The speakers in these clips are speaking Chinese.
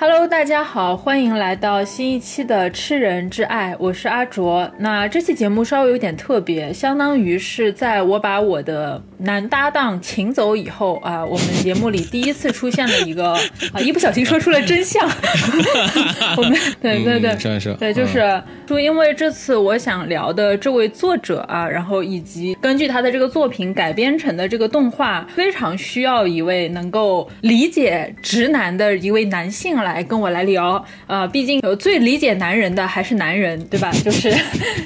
Hello，大家好，欢迎来到新一期的《吃人之爱》，我是阿卓。那这期节目稍微有点特别，相当于是在我把我的男搭档请走以后啊，我们节目里第一次出现了一个 啊，一不小心说出了真相。我们对对 对，说一说，对，就是说，因为这次我想聊的这位作者啊，然后以及根据他的这个作品改编成的这个动画，非常需要一位能够理解直男的一位男性来。来跟我来聊，呃，毕竟有最理解男人的还是男人，对吧？就是，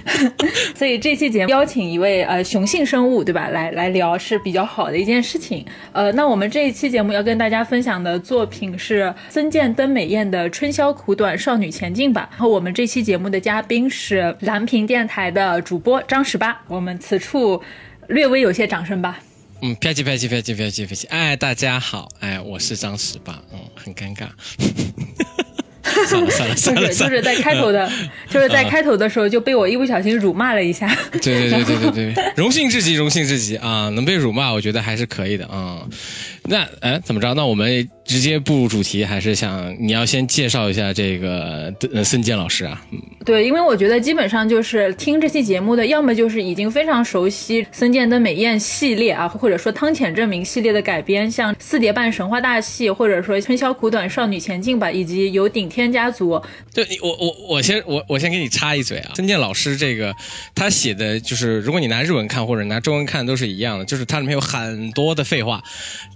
所以这期节目邀请一位呃雄性生物，对吧？来来聊是比较好的一件事情。呃，那我们这一期节目要跟大家分享的作品是森见登美彦的《春宵苦短，少女前进吧》。然后我们这期节目的嘉宾是蓝屏电台的主播张十八。我们此处略微有些掌声吧。嗯，啪叽啪叽啪叽啪叽啪叽，哎，大家好，哎，我是张十八，嗯，很尴尬。算了算了 算了，就是在开头的，就是在开头的时候就被我一不小心辱骂了一下。对对对对对对，荣幸至极，荣幸至极啊！能被辱骂，我觉得还是可以的啊。那哎，怎么着？那我们直接步入主题，还是想你要先介绍一下这个孙健老师啊？嗯，对，因为我觉得基本上就是听这期节目的，要么就是已经非常熟悉孙健的美艳系列啊，或者说汤浅证明系列的改编，像四叠半神话大戏，或者说春宵苦短，少女前进吧，以及有顶天家族。对，我我我先我我先给你插一嘴啊，孙健老师这个他写的就是，如果你拿日文看或者拿中文看都是一样的，就是它里面有很多的废话，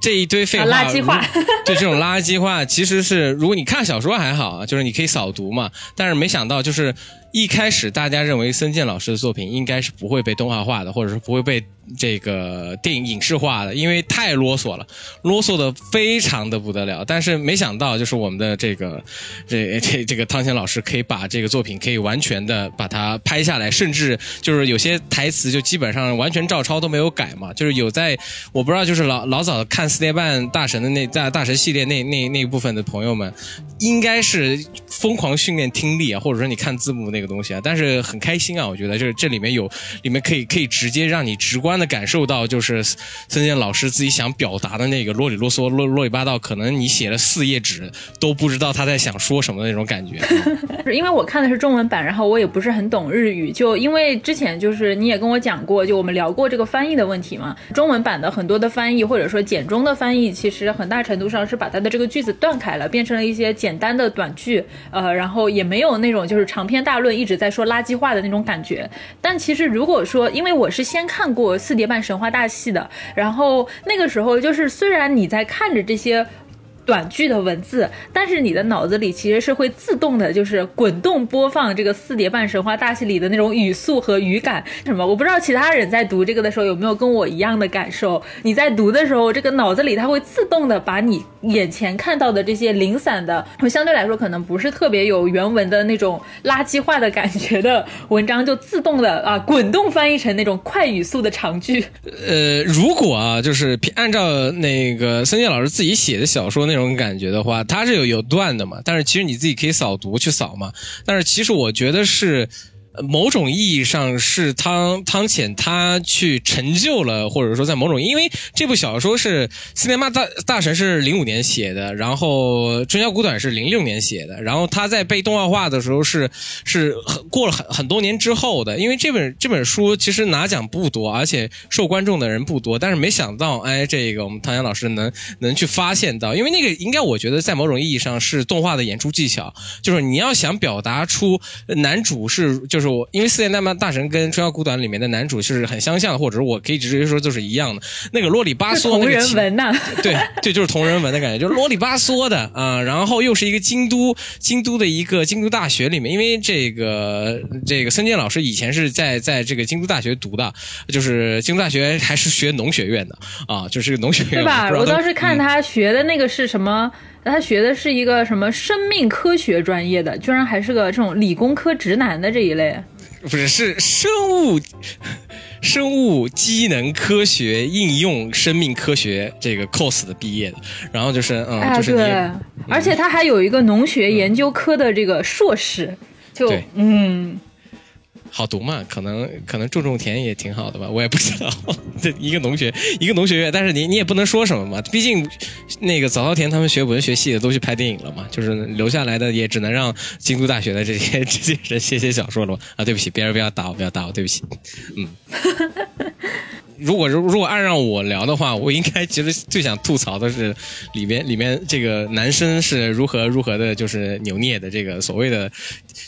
这。一堆废话，垃圾话，对这种垃圾话，其实是如果你看小说还好啊，就是你可以扫读嘛。但是没想到，就是一开始大家认为森健老师的作品应该是不会被动画化的，或者是不会被。这个电影影视化的，因为太啰嗦了，啰嗦的非常的不得了。但是没想到，就是我们的这个这这这个汤显老师可以把这个作品可以完全的把它拍下来，甚至就是有些台词就基本上完全照抄都没有改嘛。就是有在我不知道，就是老老早看四点半大神的那大大神系列那那那部分的朋友们，应该是疯狂训练听力啊，或者说你看字幕那个东西啊。但是很开心啊，我觉得就是这里面有里面可以可以直接让你直观。的感受到就是孙健老师自己想表达的那个啰里啰嗦、啰啰里吧叨，可能你写了四页纸都不知道他在想说什么的那种感觉。因为我看的是中文版，然后我也不是很懂日语，就因为之前就是你也跟我讲过，就我们聊过这个翻译的问题嘛。中文版的很多的翻译或者说简中的翻译，其实很大程度上是把它的这个句子断开了，变成了一些简单的短句，呃，然后也没有那种就是长篇大论一直在说垃圾话的那种感觉。但其实如果说，因为我是先看过。四叠半神话大戏的，然后那个时候就是，虽然你在看着这些。短句的文字，但是你的脑子里其实是会自动的，就是滚动播放这个四叠半神话大戏里的那种语速和语感。什么？我不知道其他人在读这个的时候有没有跟我一样的感受。你在读的时候，这个脑子里它会自动的把你眼前看到的这些零散的，相对来说可能不是特别有原文的那种垃圾化的感觉的文章，就自动的啊滚动翻译成那种快语速的长句。呃，如果啊，就是按照那个孙健老师自己写的小说那。这种感觉的话，它是有有段的嘛？但是其实你自己可以扫读去扫嘛。但是其实我觉得是。某种意义上是汤汤浅他去成就了，或者说在某种，因为这部小说是四年八大大神是零五年写的，然后春宵苦短是零六年写的，然后他在被动画化的时候是是过了很很多年之后的，因为这本这本书其实拿奖不多，而且受观众的人不多，但是没想到，哎，这个我们汤浅老师能能去发现到，因为那个应该我觉得在某种意义上是动画的演出技巧，就是你要想表达出男主是就是。因为四代大大神跟春宵苦短里面的男主是很相像的，或者是我可以直接说就是一样的。那个啰里吧嗦，同人文呐，对对，就是同人文的感觉，就是啰里吧嗦的啊。然后又是一个京都京都的一个京都大学里面，因为这个这个森健老师以前是在在这个京都大学读的，就是京都大学还是学农学院的啊，就是农学院。对吧？我当时看他学的那个是什么？他学的是一个什么生命科学专业的，居然还是个这种理工科直男的这一类，不是是生物生物机能科学应用生命科学这个 cos 的毕业的，然后就是嗯，就是对，而且他还有一个农学研究科的这个硕士，就嗯。好读嘛，可能可能种种田也挺好的吧，我也不知道。这一个农学一个农学院，但是你你也不能说什么嘛，毕竟那个早稻田他们学文学系的都去拍电影了嘛，就是留下来的也只能让京都大学的这些 这些人写写小说了嘛。啊，对不起，别人不要打我，不要打我，对不起。嗯。如果如如果按让我聊的话，我应该其实 最想吐槽的是里边里面这个男生是如何如何的，就是扭捏的这个所谓的，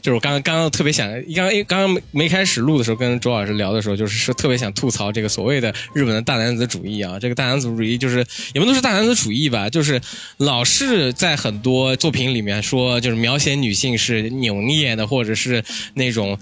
就是我刚刚刚刚特别想，刚刚刚没开始录的时候跟周老师聊的时候，就是说特别想吐槽这个所谓的日本的大男子主义啊，这个大男子主义就是也不能说大男子主义吧，就是老是在很多作品里面说，就是描写女性是扭捏的，或者是那种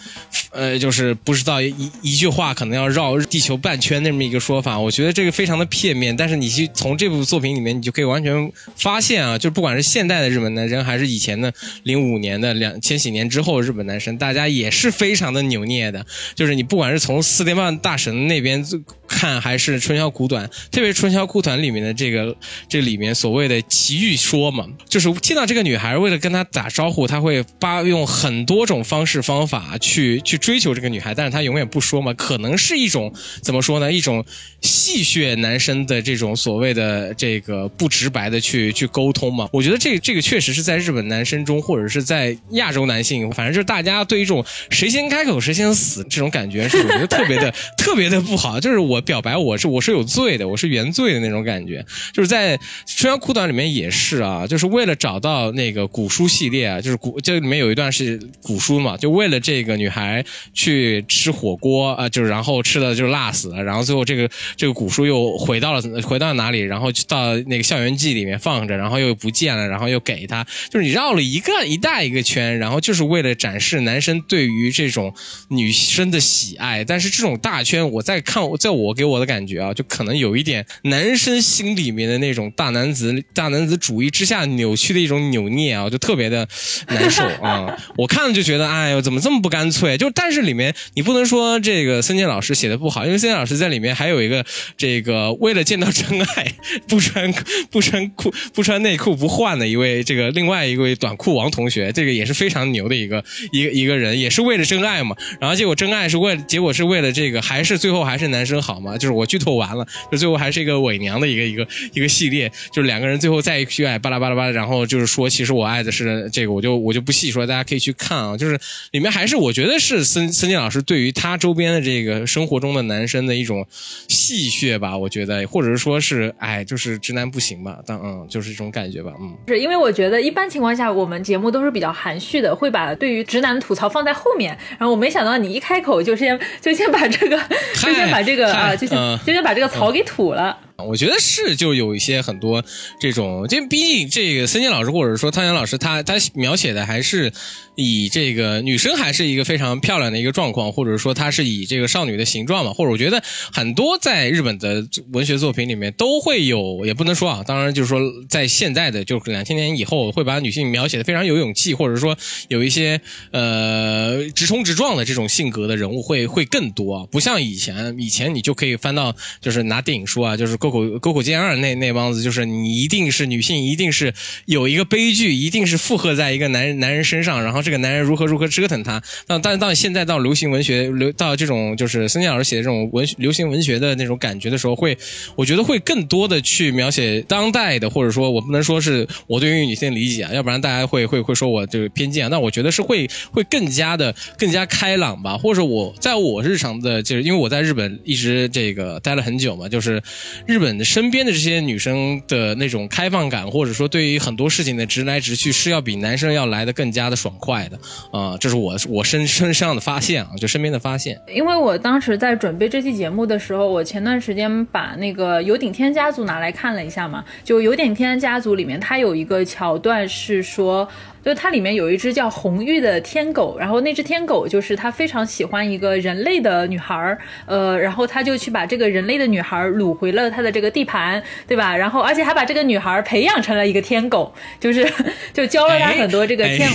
呃，就是不知道一一句话可能要绕地球半圈那种。这么一个说法，我觉得这个非常的片面。但是你去从这部作品里面，你就可以完全发现啊，就不管是现代的日本男生，还是以前的零五年的两千禧年之后日本男生，大家也是非常的扭捏的。就是你不管是从四点半大神那边看，还是春宵苦短，特别是春宵苦短里面的这个这里面所谓的奇遇说嘛，就是见到这个女孩，为了跟她打招呼，他会发用很多种方式方法去去追求这个女孩，但是他永远不说嘛，可能是一种怎么说呢？一种戏谑男生的这种所谓的这个不直白的去去沟通嘛，我觉得这这个确实是在日本男生中，或者是在亚洲男性，反正就是大家对一种谁先开口谁先死这种感觉，是我觉得特别的 特别的不好。就是我表白我是我是有罪的，我是原罪的那种感觉。就是在《春阳苦短》里面也是啊，就是为了找到那个古书系列啊，就是古这里面有一段是古书嘛，就为了这个女孩去吃火锅啊，就是然后吃的就辣死了，然后。最后，这个这个古书又回到了回到哪里？然后到那个校园记里面放着，然后又不见了，然后又给他，就是你绕了一个一大一个圈，然后就是为了展示男生对于这种女生的喜爱。但是这种大圈，我在看，在我给我的感觉啊，就可能有一点男生心里面的那种大男子大男子主义之下扭曲的一种扭捏啊，就特别的难受 啊。我看了就觉得，哎呦，怎么这么不干脆？就但是里面你不能说这个森健老师写的不好，因为森健老师在里。里里面还有一个这个为了见到真爱不穿不穿裤不穿内裤不换的一位这个另外一位短裤王同学，这个也是非常牛的一个一个一个人，也是为了真爱嘛。然后结果真爱是为结果是为了这个，还是最后还是男生好嘛？就是我剧透完了，就最后还是一个伪娘的一个一个一个系列，就是两个人最后在一起爱巴拉巴拉巴拉，然后就是说其实我爱的是这个，我就我就不细说，大家可以去看啊。就是里面还是我觉得是孙孙健老师对于他周边的这个生活中的男生的一种。戏谑吧，我觉得，或者是说是，哎，就是直男不行吧，但嗯，就是这种感觉吧，嗯，是因为我觉得一般情况下，我们节目都是比较含蓄的，会把对于直男的吐槽放在后面，然后我没想到你一开口就先就先把这个就先把这个啊，就先就先把这个槽给吐了。我觉得是，就有一些很多这种，这毕竟这个森健老师或者说汤阳老师，他他描写的还是以这个女生还是一个非常漂亮的一个状况，或者说他是以这个少女的形状嘛，或者我觉得很多在日本的文学作品里面都会有，也不能说啊，当然就是说在现在的就是两千年以后会把女性描写的非常有勇气，或者说有一些呃直冲直撞的这种性格的人物会会更多，不像以前，以前你就可以翻到就是拿电影说啊，就是。沟口沟口健二那那帮子，就是你一定是女性，一定是有一个悲剧，一定是附和在一个男人男人身上，然后这个男人如何如何折腾他。但但到现在到流行文学，流到这种就是孙健老师写的这种文流行文学的那种感觉的时候，会我觉得会更多的去描写当代的，或者说我不能说是我对于女性理解啊，要不然大家会会会说我这个偏见啊。那我觉得是会会更加的更加开朗吧，或者我在我日常的，就是因为我在日本一直这个待了很久嘛，就是日。日本身边的这些女生的那种开放感，或者说对于很多事情的直来直去，是要比男生要来的更加的爽快的啊！这是我我身身上的发现啊，就身边的发现。因为我当时在准备这期节目的时候，我前段时间把那个《有顶天家族》拿来看了一下嘛，就《有顶天家族》里面，它有一个桥段是说。就它里面有一只叫红玉的天狗，然后那只天狗就是它非常喜欢一个人类的女孩儿，呃，然后它就去把这个人类的女孩掳回了它的这个地盘，对吧？然后而且还把这个女孩培养成了一个天狗，就是 就教了她很多这个天。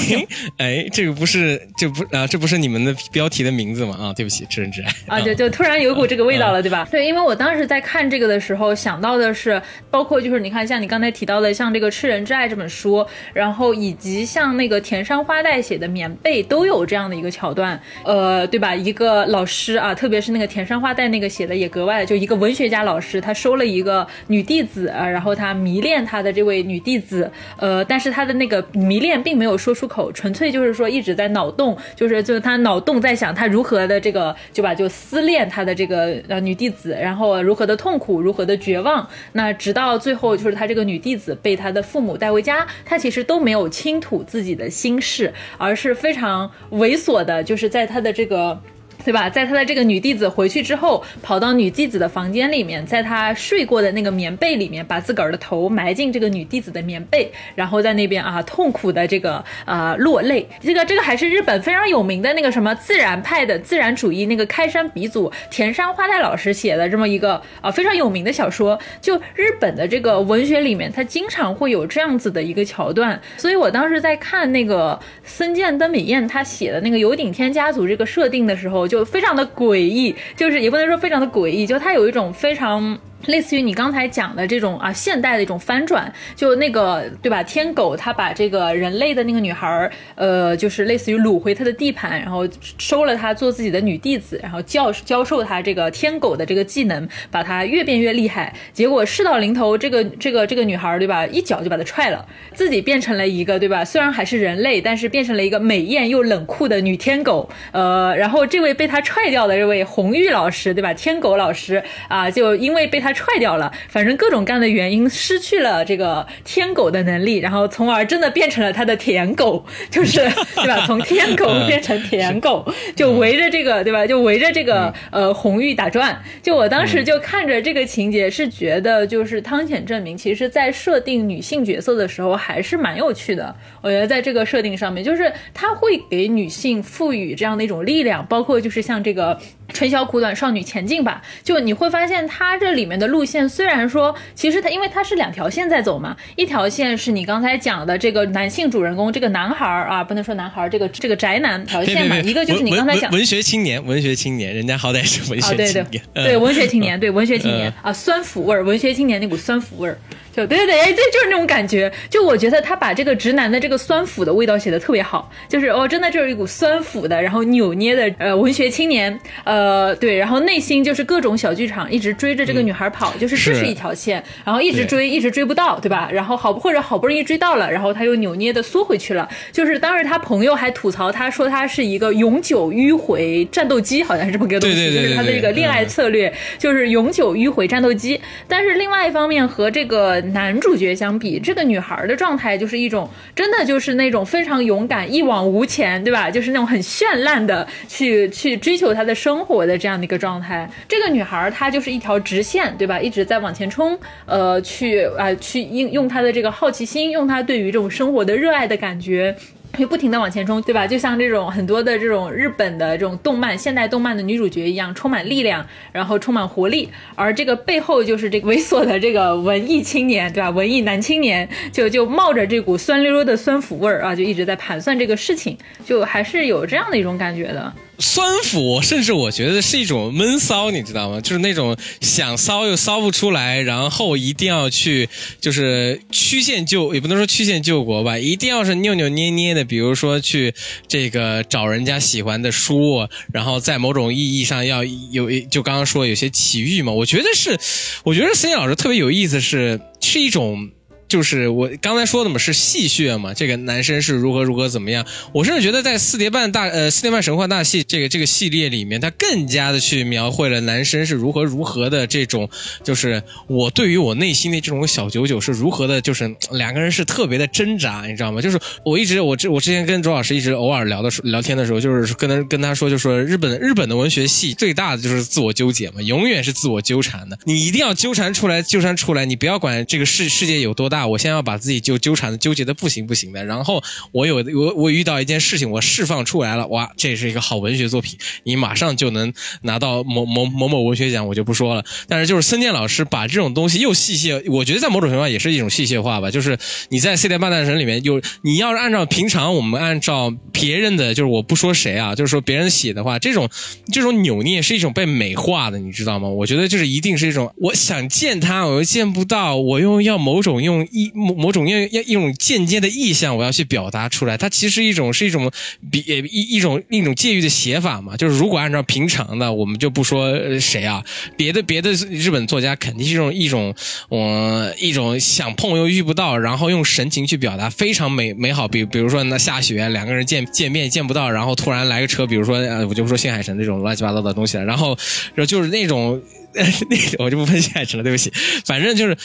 哎，这个不是这不啊，这不是你们的标题的名字吗？啊，对不起，痴人之爱啊，就就突然有股这个味道了，对吧？对，因为我当时在看这个的时候想到的是，包括就是你看，像你刚才提到的，像这个《吃人之爱》这本书，然后以及像像那个田山花代写的《棉被》，都有这样的一个桥段，呃，对吧？一个老师啊，特别是那个田山花代那个写的也格外，就一个文学家老师，他收了一个女弟子啊，然后他迷恋他的这位女弟子，呃，但是他的那个迷恋并没有说出口，纯粹就是说一直在脑洞，就是就是他脑洞在想他如何的这个就把就思恋他的这个呃女弟子，然后如何的痛苦，如何的绝望，那直到最后就是他这个女弟子被他的父母带回家，他其实都没有倾吐自己的心事，而是非常猥琐的，就是在他的这个。对吧？在他的这个女弟子回去之后，跑到女弟子的房间里面，在她睡过的那个棉被里面，把自个儿的头埋进这个女弟子的棉被，然后在那边啊痛苦的这个啊落泪。这个这个还是日本非常有名的那个什么自然派的自然主义那个开山鼻祖田山花代老师写的这么一个啊非常有名的小说。就日本的这个文学里面，它经常会有这样子的一个桥段。所以我当时在看那个森见登美彦他写的那个有顶天家族这个设定的时候。就非常的诡异，就是也不能说非常的诡异，就它有一种非常。类似于你刚才讲的这种啊，现代的一种翻转，就那个对吧？天狗他把这个人类的那个女孩儿，呃，就是类似于掳回他的地盘，然后收了她做自己的女弟子，然后教教授她这个天狗的这个技能，把她越变越厉害。结果事到临头，这个这个这个女孩儿对吧，一脚就把她踹了，自己变成了一个对吧？虽然还是人类，但是变成了一个美艳又冷酷的女天狗。呃，然后这位被他踹掉的这位红玉老师对吧？天狗老师啊，就因为被他他。踹掉了，反正各种各样的原因，失去了这个天狗的能力，然后从而真的变成了他的舔狗，就是 对吧？从天狗变成舔狗，就围着这个对吧？就围着这个呃红玉打转。就我当时就看着这个情节，是觉得就是汤浅证明，其实在设定女性角色的时候还是蛮有趣的。我觉得在这个设定上面，就是他会给女性赋予这样的一种力量，包括就是像这个。春宵苦短，少女前进吧。就你会发现，它这里面的路线虽然说，其实它因为它是两条线在走嘛。一条线是你刚才讲的这个男性主人公，这个男孩儿啊，不能说男孩儿，这个这个宅男条线嘛。一个就是你刚才讲文学青年，文学青年，人家好歹是文学青年，对文学青年，对文学青年啊，酸腐味儿，文学青年那股酸腐味儿。就对对对，哎，这就是那种感觉。就我觉得他把这个直男的这个酸腐的味道写的特别好，就是哦，真的就是一股酸腐的，然后扭捏的呃文学青年，呃对，然后内心就是各种小剧场，一直追着这个女孩跑，就是这是一条线，然后一直追，一直追不到，对吧？然后好或者好不容易追到了，然后他又扭捏的缩回去了。就是当时他朋友还吐槽他说他是一个永久迂回战斗机，好像是这么个东西，就是他的这个恋爱策略就是永久迂回战斗机。但是另外一方面和这个。男主角相比，这个女孩的状态就是一种真的就是那种非常勇敢、一往无前，对吧？就是那种很绚烂的去去追求她的生活的这样的一个状态。这个女孩她就是一条直线，对吧？一直在往前冲，呃，去啊，去用用她的这个好奇心，用她对于这种生活的热爱的感觉。会不停的往前冲，对吧？就像这种很多的这种日本的这种动漫、现代动漫的女主角一样，充满力量，然后充满活力。而这个背后就是这个猥琐的这个文艺青年，对吧？文艺男青年就就冒着这股酸溜溜的酸腐味儿啊，就一直在盘算这个事情，就还是有这样的一种感觉的。酸腐，甚至我觉得是一种闷骚，你知道吗？就是那种想骚又骚不出来，然后一定要去就是曲线救，也不能说曲线救国吧，一定要是扭扭捏捏的，比如说去这个找人家喜欢的书，然后在某种意义上要有，就刚刚说有些奇遇嘛。我觉得是，我觉得森老师特别有意思，是是一种。就是我刚才说的嘛，是戏谑嘛？这个男生是如何如何怎么样？我甚至觉得在四叠半大呃四叠半神话大戏这个这个系列里面，他更加的去描绘了男生是如何如何的这种，就是我对于我内心的这种小九九是如何的，就是两个人是特别的挣扎，你知道吗？就是我一直我之我之前跟周老师一直偶尔聊的聊天的时候，就是跟他跟他说，就说日本日本的文学系最大的就是自我纠结嘛，永远是自我纠缠的，你一定要纠缠出来，纠缠出来，你不要管这个世世界有多大。我先要把自己就纠缠的纠结的不行不行的，然后我有我我遇到一件事情，我释放出来了，哇，这是一个好文学作品，你马上就能拿到某某某某文学奖，我就不说了。但是就是森健老师把这种东西又细细，我觉得在某种程度上也是一种细细化吧。就是你在《四点半大神》里面，就你要是按照平常我们按照别人的，就是我不说谁啊，就是说别人写的话，这种这种扭捏是一种被美化的，你知道吗？我觉得就是一定是一种我想见他，我又见不到，我又要某种用一某某种要要一种间接的意向，我要去表达出来。它其实一种是一种比一一种一种介于的写法嘛。就是如果按照平常的，我们就不说谁啊，别的别的日本作家肯定是一种一种我一种想碰又遇不到，然后用神情去表达非常美美好。比比如说那下雪，两个人见见面见不到，然后突然来个车，比如说呃，我就不说新海诚这种乱七八糟的东西了，然后然后就是那种。那个我就不分析爱情了，对不起。反正就是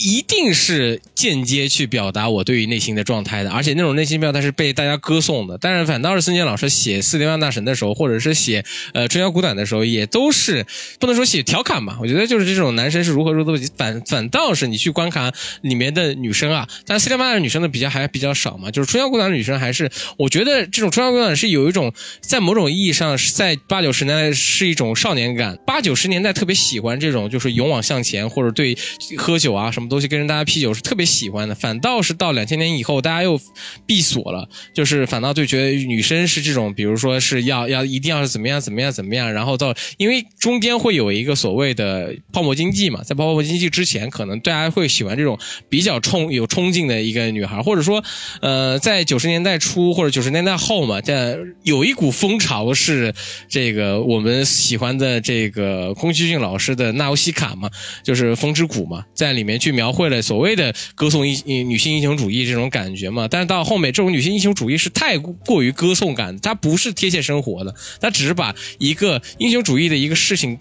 一定是间接去表达我对于内心的状态的，而且那种内心表达是被大家歌颂的。但是反倒是孙健老师写《四天万大神》的时候，或者是写呃《春宵苦短》的时候，也都是不能说写调侃吧。我觉得就是这种男生是如何如何反反倒是你去观看里面的女生啊，但四天半大女生的比较还比较少嘛。就是《春宵苦短》的女生还是我觉得这种《春宵苦短》是有一种在某种意义上是在八九十年代是一种少年感，八九十年代特别喜。喜欢这种就是勇往向前，或者对喝酒啊什么东西跟人大家啤酒是特别喜欢的。反倒是到两千年以后，大家又闭锁了，就是反倒就觉得女生是这种，比如说是要要一定要是怎么样怎么样怎么样。然后到因为中间会有一个所谓的泡沫经济嘛，在泡沫经济之前，可能大家会喜欢这种比较冲有冲劲的一个女孩，或者说呃在九十年代初或者九十年代后嘛，在有一股风潮是这个我们喜欢的这个宫崎骏老师。是的，纳欧西卡嘛，就是风之谷嘛，在里面去描绘了所谓的歌颂英女性英雄主义这种感觉嘛。但是到后面，这种女性英雄主义是太过于歌颂感，它不是贴切生活的，它只是把一个英雄主义的一个事情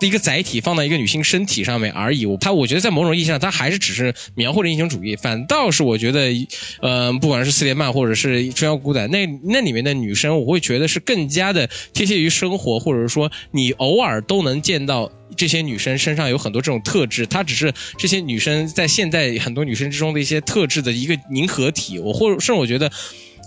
的一个载体放到一个女性身体上面而已。它我觉得在某种意义上，它还是只是描绘了英雄主义。反倒是我觉得，呃，不管是四连漫或者是春宵古代，那那里面的女生，我会觉得是更加的贴切于生活，或者说你偶尔都能见到。这些女生身上有很多这种特质，她只是这些女生在现在很多女生之中的一些特质的一个凝合体。我或甚至我觉得。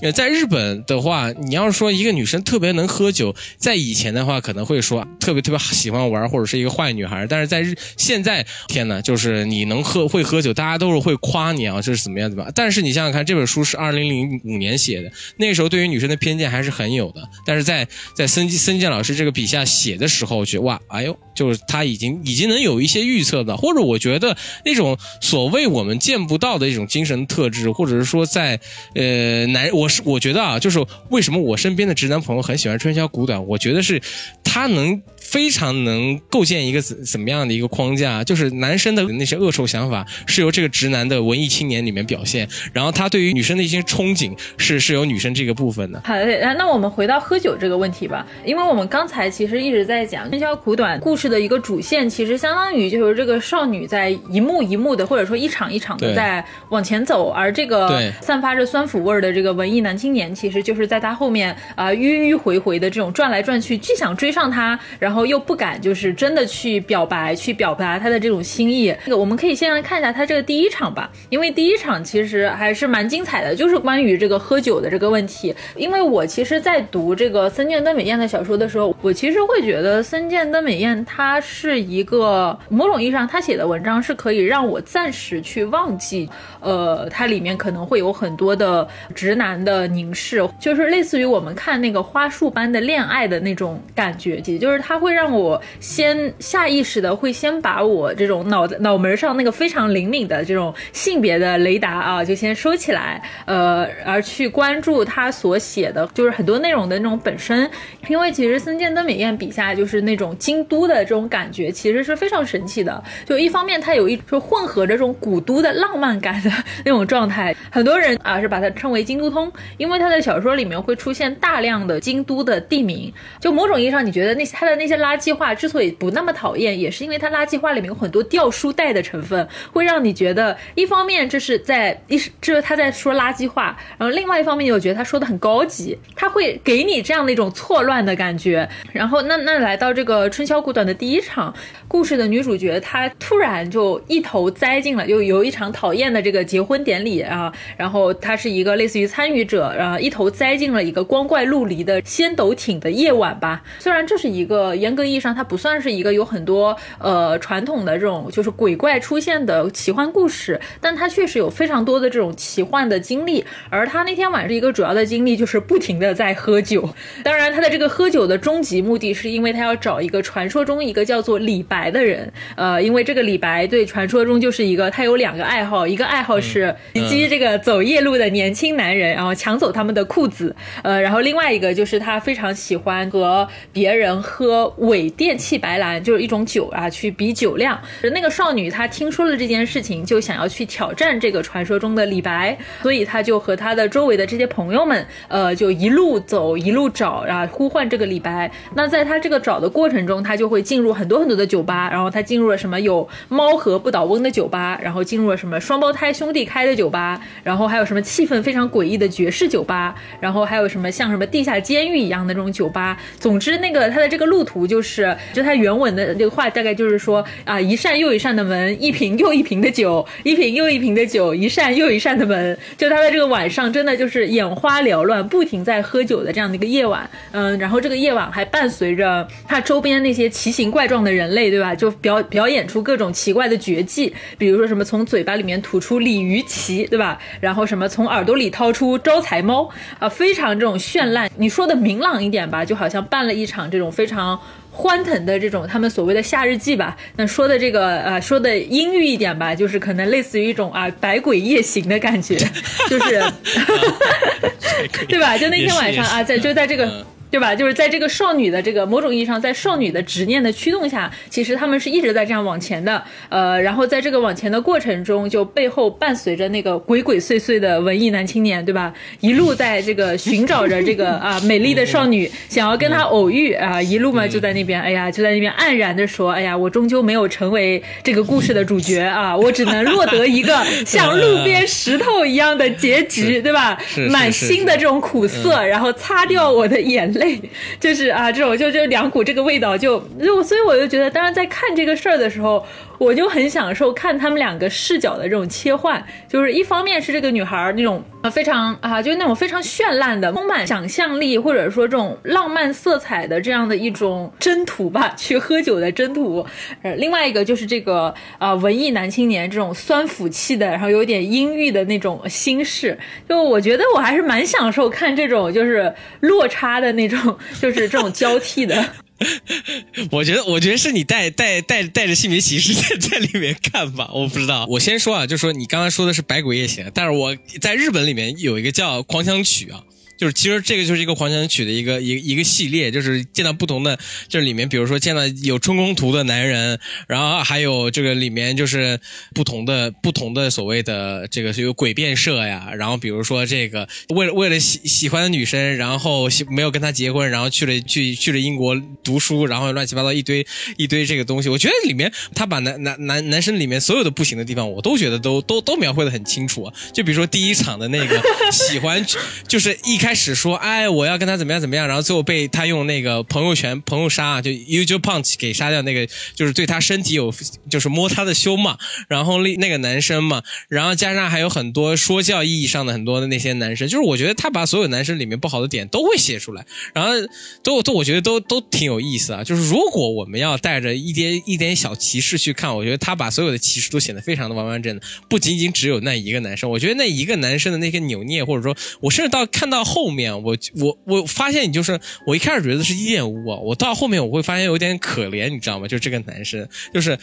呃，在日本的话，你要是说一个女生特别能喝酒，在以前的话可能会说特别特别喜欢玩，或者是一个坏女孩。但是在日现在，天呐，就是你能喝会喝酒，大家都是会夸你啊，这是怎么样怎么样。但是你想想看，这本书是二零零五年写的，那时候对于女生的偏见还是很有的。但是在在森森健老师这个笔下写的时候，觉得哇，哎呦，就是他已经已经能有一些预测的，或者我觉得那种所谓我们见不到的一种精神特质，或者是说在呃男我。是我觉得啊，就是为什么我身边的直男朋友很喜欢春宵苦短，我觉得是他能。非常能构建一个怎怎么样的一个框架，就是男生的那些恶臭想法是由这个直男的文艺青年里面表现，然后他对于女生的一些憧憬是是由女生这个部分的。好的，那我们回到喝酒这个问题吧，因为我们刚才其实一直在讲春宵苦短故事的一个主线，其实相当于就是这个少女在一幕一幕的或者说一场一场的在往前走，而这个散发着酸腐味儿的这个文艺男青年，其实就是在他后面啊迂迂回回的这种转来转去，既想追上他，然后。后又不敢，就是真的去表白，去表达他的这种心意。这个我们可以先来看一下他这个第一场吧，因为第一场其实还是蛮精彩的，就是关于这个喝酒的这个问题。因为我其实，在读这个森见登美彦的小说的时候，我其实会觉得森见登美彦他是一个某种意义上，他写的文章是可以让我暂时去忘记，呃，它里面可能会有很多的直男的凝视，就是类似于我们看那个花束般的恋爱的那种感觉，也就是他会。会让我先下意识的会先把我这种脑脑门上那个非常灵敏的这种性别的雷达啊，就先收起来，呃，而去关注他所写的就是很多内容的那种本身，因为其实森见登美彦笔下就是那种京都的这种感觉，其实是非常神奇的。就一方面，它有一就混合着这种古都的浪漫感的那种状态，很多人啊是把它称为京都通，因为他的小说里面会出现大量的京都的地名。就某种意义上，你觉得那些他的那些垃圾话之所以不那么讨厌，也是因为它垃圾话里面有很多掉书袋的成分，会让你觉得一方面这是在一这是他在说垃圾话，然后另外一方面又觉得他说的很高级，他会给你这样的一种错乱的感觉。然后那那来到这个春宵苦短的第一场故事的女主角，她突然就一头栽进了，又有一场讨厌的这个结婚典礼啊，然后她是一个类似于参与者，然后一头栽进了一个光怪陆离的仙斗艇的夜晚吧。虽然这是一个严格意义上它不算是一个有很多呃传统的这种就是鬼怪出现的奇幻故事，但它确实有非常多的这种奇幻的经历。而他那天晚上一个主要的经历就是不停的在喝酒，当然他的这个喝酒的终极目的是因为他要找一个传说中一个叫做李白的人，呃，因为这个李白对传说中就是一个他有两个爱好，一个爱好是袭击这个走夜路的年轻男人，然后抢走他们的裤子，呃，然后另外一个就是他非常喜欢和别人喝伪电气白兰，就是一种酒啊，去比酒量。那个少女她听说了这件事情，就想要去挑战这个传说中的李白，所以她就和她的周围的这些朋友们，呃，就一路走一路找啊，呼唤这个李白。那在她这个找的过程中，她就会进入很多很多的酒吧，然后她进入了什么有猫和不倒翁的酒吧，然后进入了什么双胞胎兄弟开的酒吧，然后还有什么气氛非常诡异的爵士酒吧，然后还有什么像什么地下监狱一样的这种酒吧。总之，那个他的这个路途就是，就他原文的这个话大概就是说啊，一扇又一扇的门，一瓶又一瓶的酒，一瓶又一瓶的酒，一扇又一扇的门。就他在这个晚上，真的就是眼花缭乱，不停在喝酒的这样的一个夜晚。嗯，然后这个夜晚还伴随着他周边那些奇形怪状的人类，对吧？就表表演出各种奇怪的绝技，比如说什么从嘴巴里面吐出鲤鱼鳍，对吧？然后什么从耳朵里掏出招财猫，啊，非常这种绚烂。你说的明朗一点吧，就好像办了一场这种非常。欢腾的这种他们所谓的夏日祭吧，那说的这个呃说的阴郁一点吧，就是可能类似于一种啊百鬼夜行的感觉，就是，对吧？就那天晚上啊，在就在这个。对吧？就是在这个少女的这个某种意义上，在少女的执念的驱动下，其实他们是一直在这样往前的。呃，然后在这个往前的过程中，就背后伴随着那个鬼鬼祟祟的文艺男青年，对吧？一路在这个寻找着这个 啊美丽的少女，想要跟她偶遇啊，一路嘛就在那边，哎呀，就在那边黯然的说，哎呀，我终究没有成为这个故事的主角啊，我只能落得一个 像路边石头一样的结局，对吧？满心的这种苦涩，然后擦掉我的眼泪。累，就是啊，这种就就两股这个味道，就就所以我就觉得，当然在看这个事儿的时候。我就很享受看他们两个视角的这种切换，就是一方面是这个女孩那种啊非常啊就是那种非常绚烂的、充满想象力或者说这种浪漫色彩的这样的一种征途吧，去喝酒的征途。呃，另外一个就是这个啊文艺男青年这种酸腐气的，然后有点阴郁的那种心事。就我觉得我还是蛮享受看这种就是落差的那种，就是这种交替的。我觉得，我觉得是你带带带带着性别歧视 在在里面看吧，我不知道。我先说啊，就说你刚刚说的是《百鬼夜行》，但是我在日本里面有一个叫《狂想曲》啊。就是其实这个就是一个狂想曲的一个一一个系列，就是见到不同的，就是里面比如说见到有春宫图的男人，然后还有这个里面就是不同的不同的所谓的这个是有诡辩社呀，然后比如说这个为了为了喜喜欢的女生，然后没有跟她结婚，然后去了去去了英国读书，然后乱七八糟一堆一堆这个东西，我觉得里面他把男男男男生里面所有的不行的地方，我都觉得都都都描绘的很清楚，就比如说第一场的那个喜欢，就是一开。开始说，哎，我要跟他怎么样怎么样，然后最后被他用那个朋友圈朋友杀，就 u j punch 给杀掉。那个就是对他身体有，就是摸他的胸嘛。然后那那个男生嘛，然后加上还有很多说教意义上的很多的那些男生，就是我觉得他把所有男生里面不好的点都会写出来，然后都都我觉得都都挺有意思啊。就是如果我们要带着一点一点小歧视去看，我觉得他把所有的歧视都显得非常的完完整整，不仅仅只有那一个男生。我觉得那一个男生的那些扭捏，或者说我甚至到看到后。后面我我我发现你就是我一开始觉得是厌恶，我到后面我会发现有点可怜，你知道吗？就这个男生，就是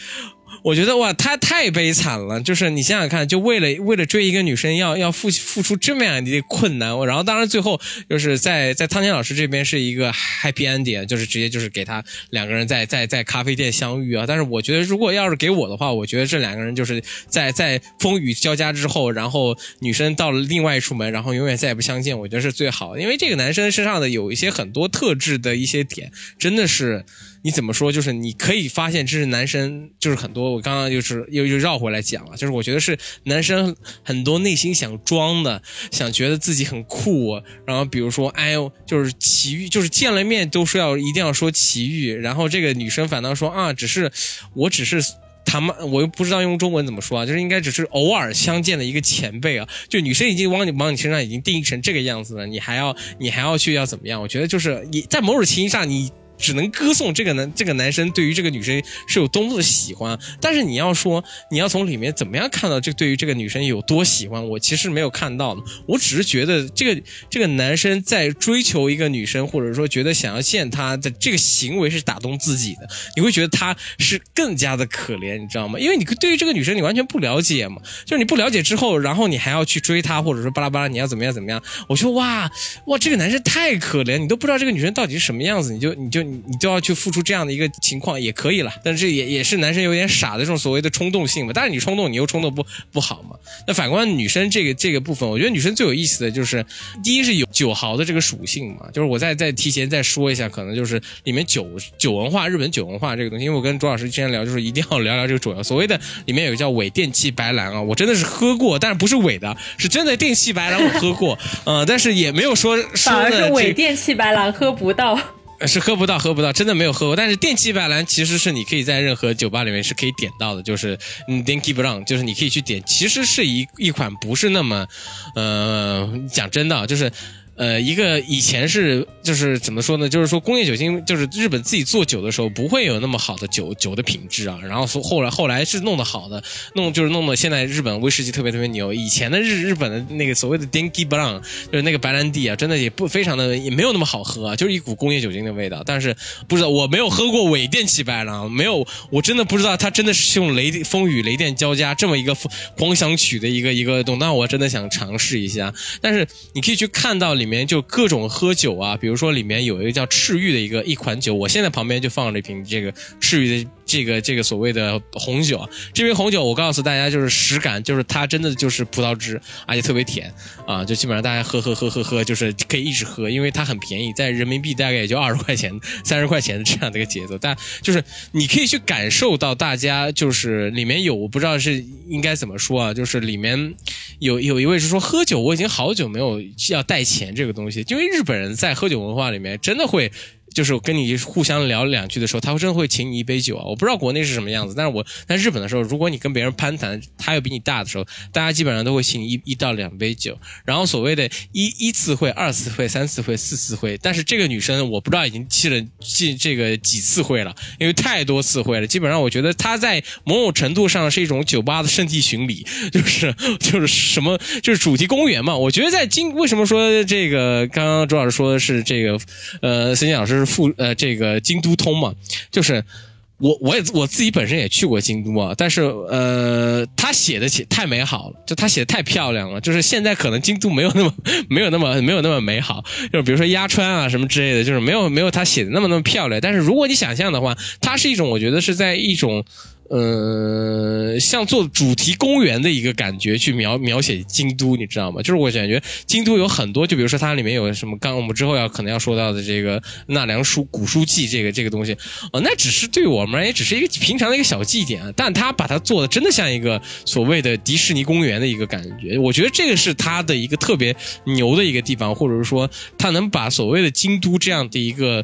我觉得哇，他太悲惨了。就是你想想看，就为了为了追一个女生，要要付付出这么样的困难。然后当然最后就是在在汤浅老师这边是一个 happy ending，就是直接就是给他两个人在在在咖啡店相遇啊。但是我觉得如果要是给我的话，我觉得这两个人就是在在风雨交加之后，然后女生到了另外一处门，然后永远再也不相见，我觉得是最好的。因为这个男生身上的有一些很多特质的一些点，真的是。你怎么说？就是你可以发现，这是男生，就是很多。我刚刚就是又又绕回来讲了，就是我觉得是男生很多内心想装的，想觉得自己很酷。然后比如说，哎呦，就是奇遇，就是见了面都说要一定要说奇遇。然后这个女生反倒说啊，只是我只是他妈，我又不知道用中文怎么说啊，就是应该只是偶尔相见的一个前辈啊。就女生已经往你往你身上已经定义成这个样子了，你还要你还要去要怎么样？我觉得就是你在某种情形上你。只能歌颂这个男这个男生对于这个女生是有多么的喜欢，但是你要说你要从里面怎么样看到这对于这个女生有多喜欢，我其实没有看到的。我只是觉得这个这个男生在追求一个女生，或者说觉得想要见她的这个行为是打动自己的，你会觉得他是更加的可怜，你知道吗？因为你对于这个女生你完全不了解嘛，就是你不了解之后，然后你还要去追她，或者说巴拉巴拉，你要怎么样怎么样？我说哇哇，这个男生太可怜，你都不知道这个女生到底是什么样子，你就你就。你你都要去付出这样的一个情况也可以了，但是也也是男生有点傻的这种所谓的冲动性嘛。但是你冲动，你又冲动不不好嘛。那反观女生这个这个部分，我觉得女生最有意思的就是，第一是有酒豪的这个属性嘛。就是我再再提前再说一下，可能就是里面酒酒文化，日本酒文化这个东西。因为我跟卓老师之前聊，就是一定要聊聊这个主要所谓的里面有个叫伪电器白兰啊，我真的是喝过，但是不是伪的，是真的电器白兰我喝过，呃，但是也没有说反而是伪电器白兰喝不到。是喝不到，喝不到，真的没有喝过。但是电气白兰其实是你可以在任何酒吧里面是可以点到的，就是嗯，Denki Brown，就是你可以去点。其实是一一款不是那么，呃，讲真的，就是。呃，一个以前是就是怎么说呢？就是说工业酒精，就是日本自己做酒的时候不会有那么好的酒酒的品质啊。然后后来后来是弄得好的，弄就是弄得现在日本威士忌特别特别牛。以前的日日本的那个所谓的 Dinky Brown，就是那个白兰地啊，真的也不非常的也没有那么好喝，啊就是一股工业酒精的味道。但是不知道我没有喝过伪电气白兰，没有，我真的不知道它真的是用雷风雨雷电交加这么一个狂想曲的一个一个动，那我真的想尝试一下。但是你可以去看到里。里面就各种喝酒啊，比如说里面有一个叫赤玉的一个一款酒，我现在旁边就放着一瓶这个赤玉的。这个这个所谓的红酒啊，这瓶红酒我告诉大家就是实感，就是它真的就是葡萄汁，而且特别甜啊，就基本上大家喝喝喝喝喝，就是可以一直喝，因为它很便宜，在人民币大概也就二十块钱、三十块钱的这样的一个节奏。但就是你可以去感受到大家就是里面有我不知道是应该怎么说啊，就是里面有有一位是说喝酒我已经好久没有要带钱这个东西，因为日本人在喝酒文化里面真的会。就是跟你互相聊两句的时候，他会真的会请你一杯酒啊！我不知道国内是什么样子，但是我在日本的时候，如果你跟别人攀谈，他又比你大的时候，大家基本上都会请你一一到两杯酒。然后所谓的一一次会、二次会、三次会、四次会，但是这个女生我不知道已经去了进这个几次会了，因为太多次会了。基本上我觉得她在某种程度上是一种酒吧的圣地巡礼，就是就是什么就是主题公园嘛。我觉得在京为什么说这个刚刚周老师说的是这个呃孙健老师。富呃，这个京都通嘛，就是我我也我自己本身也去过京都啊，但是呃，他写的写太美好了，就他写的太漂亮了，就是现在可能京都没有那么 没有那么没有那么美好，就是比如说鸭川啊什么之类的，就是没有没有他写的那么那么漂亮。但是如果你想象的话，它是一种我觉得是在一种。呃，像做主题公园的一个感觉去描描写京都，你知道吗？就是我感觉京都有很多，就比如说它里面有什么，刚我们之后要可能要说到的这个纳凉书古书记这个这个东西，哦，那只是对我们而言只是一个平常的一个小祭典，但他把它做的真的像一个所谓的迪士尼公园的一个感觉，我觉得这个是他的一个特别牛的一个地方，或者是说他能把所谓的京都这样的一个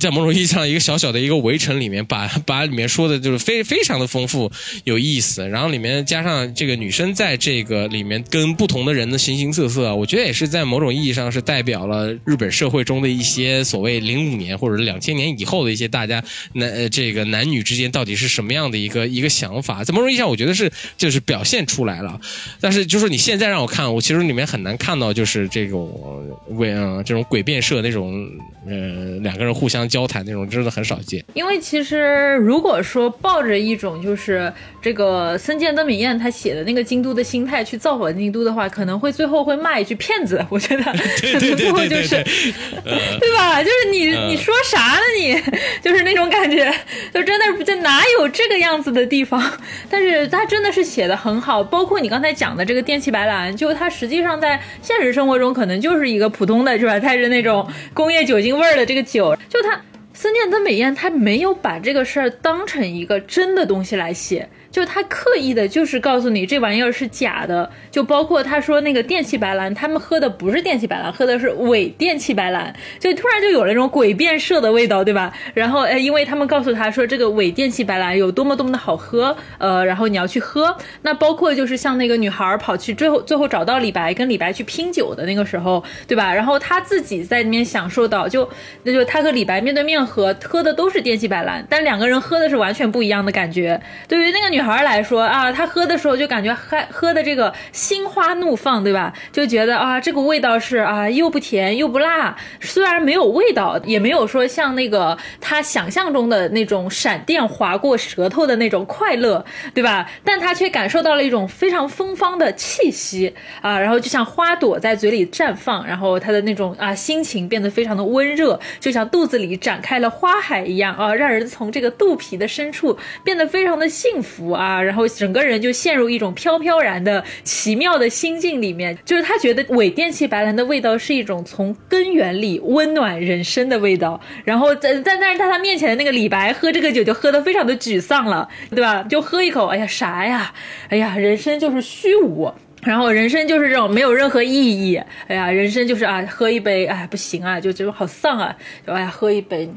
在某种意义上一个小小的一个围城里面，把把里面说的就是非非常。非常的丰富有意思，然后里面加上这个女生在这个里面跟不同的人的形形色色，我觉得也是在某种意义上是代表了日本社会中的一些所谓零五年或者两千年以后的一些大家男呃这个男女之间到底是什么样的一个一个想法，在某种意义上我觉得是就是表现出来了，但是就是你现在让我看，我其实里面很难看到就是这种为嗯这种诡辩社那种呃两个人互相交谈那种真的很少见，因为其实如果说抱着一种种就是这个森见登美彦他写的那个京都的心态去造访京都的话，可能会最后会骂一句骗子。我觉得 可能最后就是，对吧？就是你你说啥呢？你就是那种感觉，就真的就哪有这个样子的地方？但是他真的是写的很好，包括你刚才讲的这个电气白兰，就他实际上在现实生活中可能就是一个普通的是吧？带着那种工业酒精味儿的这个酒，就它。思念跟美艳他没有把这个事儿当成一个真的东西来写。就他刻意的，就是告诉你这玩意儿是假的，就包括他说那个电气白兰，他们喝的不是电气白兰，喝的是伪电气白兰，就突然就有了那种诡辩色的味道，对吧？然后，呃，因为他们告诉他说这个伪电气白兰有多么多么的好喝，呃，然后你要去喝。那包括就是像那个女孩跑去最后最后找到李白，跟李白去拼酒的那个时候，对吧？然后他自己在里面享受到，就那就他和李白面对面喝，喝的都是电气白兰，但两个人喝的是完全不一样的感觉。对于那个女。女孩来说啊，她喝的时候就感觉喝喝的这个心花怒放，对吧？就觉得啊，这个味道是啊，又不甜又不辣，虽然没有味道，也没有说像那个她想象中的那种闪电划过舌头的那种快乐，对吧？但她却感受到了一种非常芬芳的气息啊，然后就像花朵在嘴里绽放，然后她的那种啊心情变得非常的温热，就像肚子里展开了花海一样啊，让人从这个肚皮的深处变得非常的幸福。啊，然后整个人就陷入一种飘飘然的奇妙的心境里面，就是他觉得伪电器白兰的味道是一种从根源里温暖人生的味道。然后在但但是在他面前的那个李白喝这个酒就喝得非常的沮丧了，对吧？就喝一口，哎呀啥呀？哎呀，人生就是虚无。然后人生就是这种没有任何意义，哎呀，人生就是啊，喝一杯，哎，不行啊，就觉得好丧啊，就哎呀，喝一杯，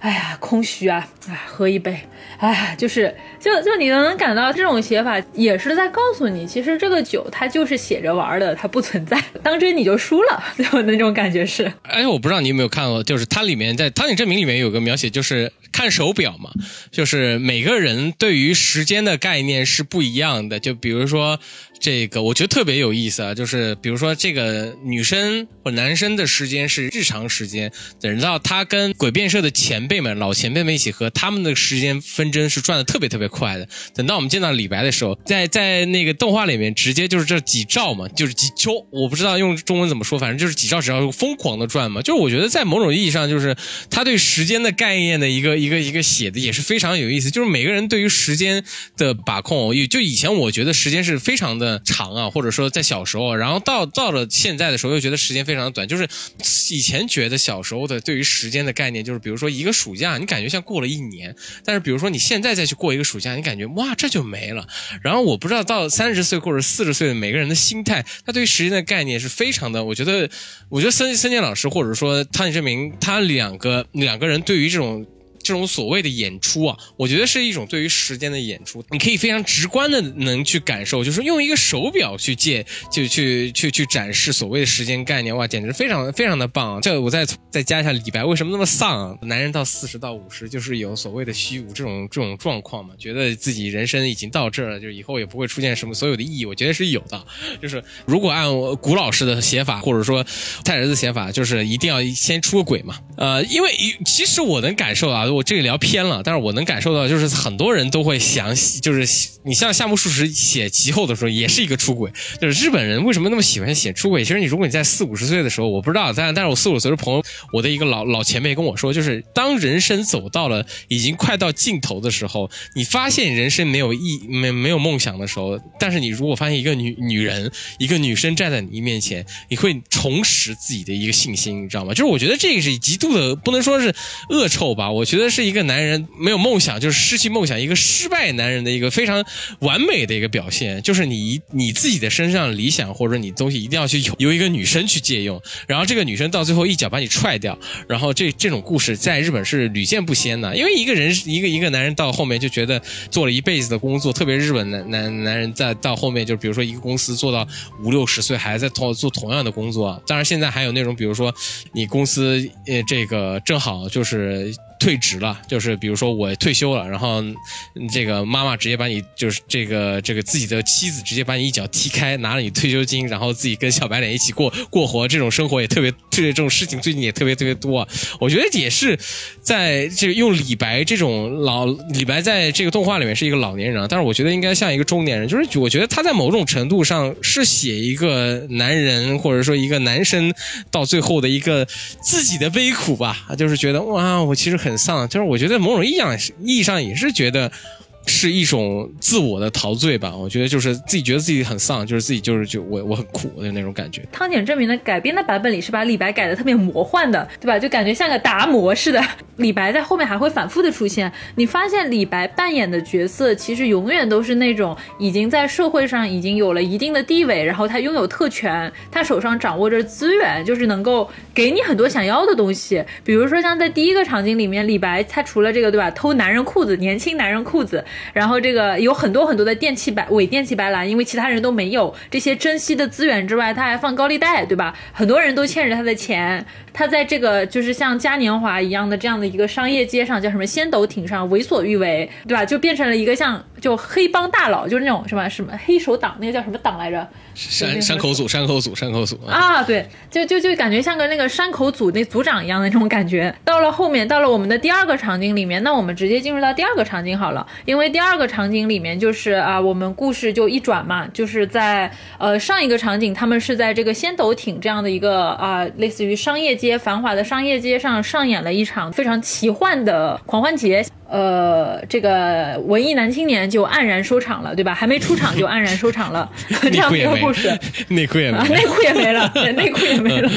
哎呀，空虚啊，哎，喝一杯，哎，就是就就你能感到这种写法也是在告诉你，其实这个酒它就是写着玩的，它不存在，当真你就输了，就那种感觉是。哎，我不知道你有没有看过，就是它里面在《汤井证明》里面有个描写，就是看手表嘛，就是每个人对于时间的概念是不一样的，就比如说。这个我觉得特别有意思啊，就是比如说这个女生或男生的时间是日常时间，等到他跟鬼变社的前辈们、老前辈们一起喝，他们的时间分针是转的特别特别快的。等到我们见到李白的时候，在在那个动画里面，直接就是这几兆嘛，就是几周，我不知道用中文怎么说，反正就是几兆只要疯狂的转嘛。就是我觉得在某种意义上，就是他对时间的概念的一个一个一个写的也是非常有意思。就是每个人对于时间的把控，就以前我觉得时间是非常的。长啊，或者说在小时候，然后到到了现在的时候，又觉得时间非常的短。就是以前觉得小时候的对于时间的概念，就是比如说一个暑假，你感觉像过了一年；但是比如说你现在再去过一个暑假，你感觉哇，这就没了。然后我不知道到三十岁或者四十岁的每个人的心态，他对于时间的概念是非常的。我觉得，我觉得森森健老师或者说汤井证明，他两个两个人对于这种。这种所谓的演出啊，我觉得是一种对于时间的演出。你可以非常直观的能去感受，就是用一个手表去借，就去去去展示所谓的时间概念，哇，简直非常非常的棒。这我再再加一下李白为什么那么丧？男人到四十到五十就是有所谓的虚无这种这种状况嘛，觉得自己人生已经到这儿了，就以后也不会出现什么所有的意义。我觉得是有的，就是如果按古老师的写法，或者说太儿子写法，就是一定要先出个轨嘛。呃，因为其实我能感受啊。我这里聊偏了，但是我能感受到，就是很多人都会想，就是你像夏目漱石写其后的时候，也是一个出轨。就是日本人为什么那么喜欢写出轨？其实你如果你在四五十岁的时候，我不知道，但但是我四五十岁的朋友，我的一个老老前辈跟我说，就是当人生走到了已经快到尽头的时候，你发现人生没有意没没有梦想的时候，但是你如果发现一个女女人一个女生站在你面前，你会重拾自己的一个信心，你知道吗？就是我觉得这个是极度的，不能说是恶臭吧，我觉得。是一个男人没有梦想，就是失去梦想，一个失败男人的一个非常完美的一个表现，就是你你自己的身上理想或者你东西一定要去由由一个女生去借用，然后这个女生到最后一脚把你踹掉，然后这这种故事在日本是屡见不鲜的，因为一个人一个一个男人到后面就觉得做了一辈子的工作，特别日本男男男人在到后面就比如说一个公司做到五六十岁还在同做同样的工作，当然现在还有那种比如说你公司呃这个正好就是。退职了，就是比如说我退休了，然后这个妈妈直接把你就是这个这个自己的妻子直接把你一脚踢开，拿了你退休金，然后自己跟小白脸一起过过活，这种生活也特别，这这种事情最近也特别特别多。我觉得也是在这个用李白这种老李白在这个动画里面是一个老年人，但是我觉得应该像一个中年人，就是我觉得他在某种程度上是写一个男人或者说一个男生到最后的一个自己的悲苦吧，就是觉得哇，我其实很很丧，就是我觉得某种意义上意义上也是觉得。是一种自我的陶醉吧，我觉得就是自己觉得自己很丧，就是自己就是就我我很苦的那种感觉。汤浅证明的改编的版本里是把李白改的特别魔幻的，对吧？就感觉像个达摩似的。李白在后面还会反复的出现。你发现李白扮演的角色其实永远都是那种已经在社会上已经有了一定的地位，然后他拥有特权，他手上掌握着资源，就是能够给你很多想要的东西。比如说像在第一个场景里面，李白他除了这个对吧，偷男人裤子，年轻男人裤子。然后这个有很多很多的电器白伪电器白蓝，因为其他人都没有这些珍惜的资源之外，他还放高利贷，对吧？很多人都欠着他的钱。他在这个就是像嘉年华一样的这样的一个商业街上，叫什么仙斗艇上为所欲为，对吧？就变成了一个像就黑帮大佬，就是那种什么什么黑手党，那个叫什么党来着？山山口组，山口组，山口组啊！对，就就就感觉像个那个山口组那组长一样的那种感觉。到了后面，到了我们的第二个场景里面，那我们直接进入到第二个场景好了，因为第二个场景里面就是啊，我们故事就一转嘛，就是在呃上一个场景，他们是在这个仙斗艇这样的一个啊，类似于商业街。些繁华的商业街上上演了一场非常奇幻的狂欢节。呃，这个文艺男青年就黯然收场了，对吧？还没出场就黯然收场了，这样一个故事。内裤也没，内裤也没了，内裤也没了。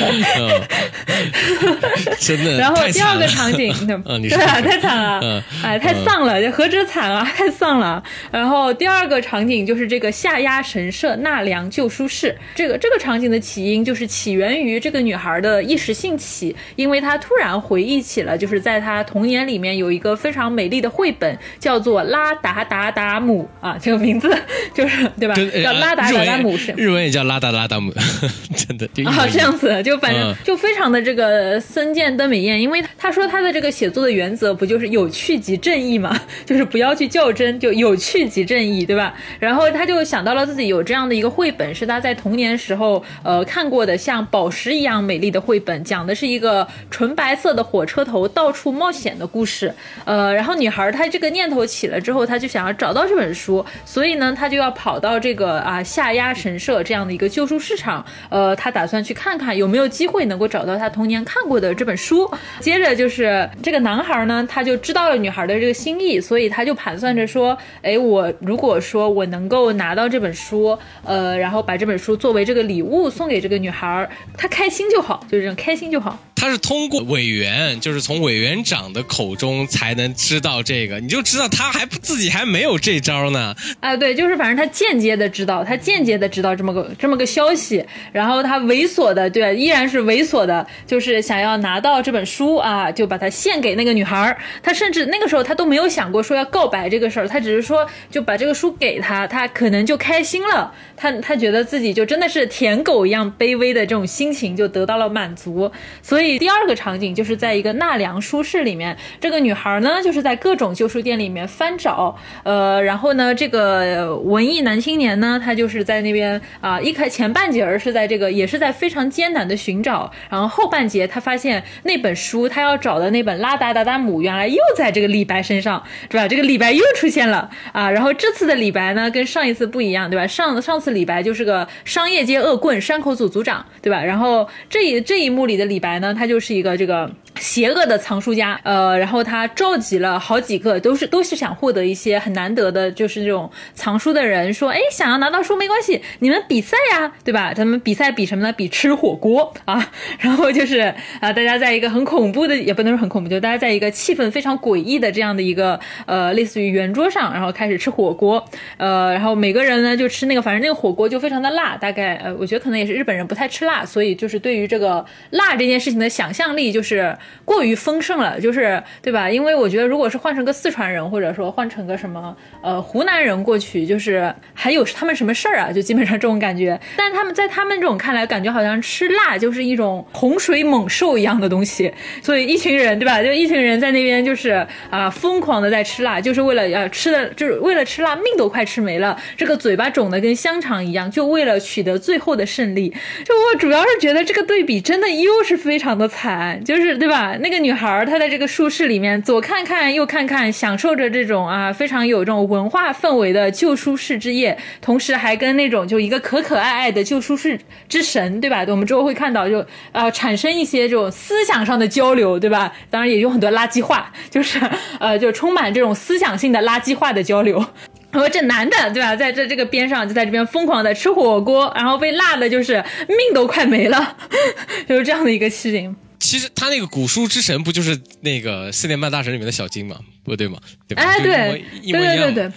真的。然后第二个场景，对啊，太惨了，哎，太丧了，何止惨啊，太丧了。然后第二个场景就是这个下压神社纳凉旧书室，这个这个场景的起因就是起源于这个女孩的一时兴起，因为他突然回忆起了，就是在他童年里面有一个非常美。丽的绘本叫做拉达达达姆啊，这个名字就是对吧？叫拉达达达姆是日文也叫拉达拉达姆，真的啊这样子，就反正就非常的这个森见登美彦，因为他说他的这个写作的原则不就是有趣即正义嘛，就是不要去较真，就有趣即正义，对吧？然后他就想到了自己有这样的一个绘本，是他在童年时候呃看过的，像宝石一样美丽的绘本，讲讲的是一个纯白色的火车头到处冒险的故事，呃，然后。女孩她这个念头起了之后，她就想要找到这本书，所以呢，她就要跑到这个啊下压神社这样的一个旧书市场，呃，她打算去看看有没有机会能够找到她童年看过的这本书。接着就是这个男孩呢，他就知道了女孩的这个心意，所以他就盘算着说，哎，我如果说我能够拿到这本书，呃，然后把这本书作为这个礼物送给这个女孩，她开心就好，就是这种开心就好。他是通过委员，就是从委员长的口中才能知道这个，你就知道他还不自己还没有这招呢。啊，对，就是反正他间接的知道，他间接的知道这么个这么个消息，然后他猥琐的，对，依然是猥琐的，就是想要拿到这本书啊，就把它献给那个女孩。他甚至那个时候他都没有想过说要告白这个事儿，他只是说就把这个书给他，他可能就开心了，他他觉得自己就真的是舔狗一样卑微的这种心情就得到了满足，所以。第二个场景就是在一个纳凉书室里面，这个女孩呢就是在各种旧书店里面翻找，呃，然后呢，这个文艺男青年呢，他就是在那边啊，一开前半截儿是在这个也是在非常艰难的寻找，然后后半截他发现那本书他要找的那本拉达达达姆原来又在这个李白身上，是吧？这个李白又出现了啊，然后这次的李白呢跟上一次不一样，对吧？上上次李白就是个商业街恶棍山口组组长，对吧？然后这一这一幕里的李白呢，他。就是一个这个。邪恶的藏书家，呃，然后他召集了好几个，都是都是想获得一些很难得的，就是这种藏书的人，说，哎，想要拿到书没关系，你们比赛呀，对吧？咱们比赛比什么呢？比吃火锅啊，然后就是啊，大家在一个很恐怖的，也不能说很恐怖，就大家在一个气氛非常诡异的这样的一个呃，类似于圆桌上，然后开始吃火锅，呃，然后每个人呢就吃那个，反正那个火锅就非常的辣，大概呃，我觉得可能也是日本人不太吃辣，所以就是对于这个辣这件事情的想象力就是。过于丰盛了，就是对吧？因为我觉得如果是换成个四川人，或者说换成个什么呃湖南人过去，就是还有他们什么事儿啊？就基本上这种感觉。但他们在他们这种看来，感觉好像吃辣就是一种洪水猛兽一样的东西。所以一群人对吧？就一群人在那边就是啊疯狂的在吃辣，就是为了要吃的，就是为了吃辣，命都快吃没了，这个嘴巴肿的跟香肠一样，就为了取得最后的胜利。就我主要是觉得这个对比真的又是非常的惨，就是对？吧那个女孩儿她在这个书室里面左看看右看看，享受着这种啊非常有这种文化氛围的旧书室之夜，同时还跟那种就一个可可爱爱的旧书室之神，对吧？我们之后会看到就呃产生一些这种思想上的交流，对吧？当然也有很多垃圾话，就是呃就充满这种思想性的垃圾话的交流。然后这男的对吧，在这这个边上就在这边疯狂的吃火锅，然后被辣的就是命都快没了，就是这样的一个事情。其实他那个古书之神不就是那个四点半大神里面的小金吗？不对吗？对吧？哎，对，一模一样。对对对。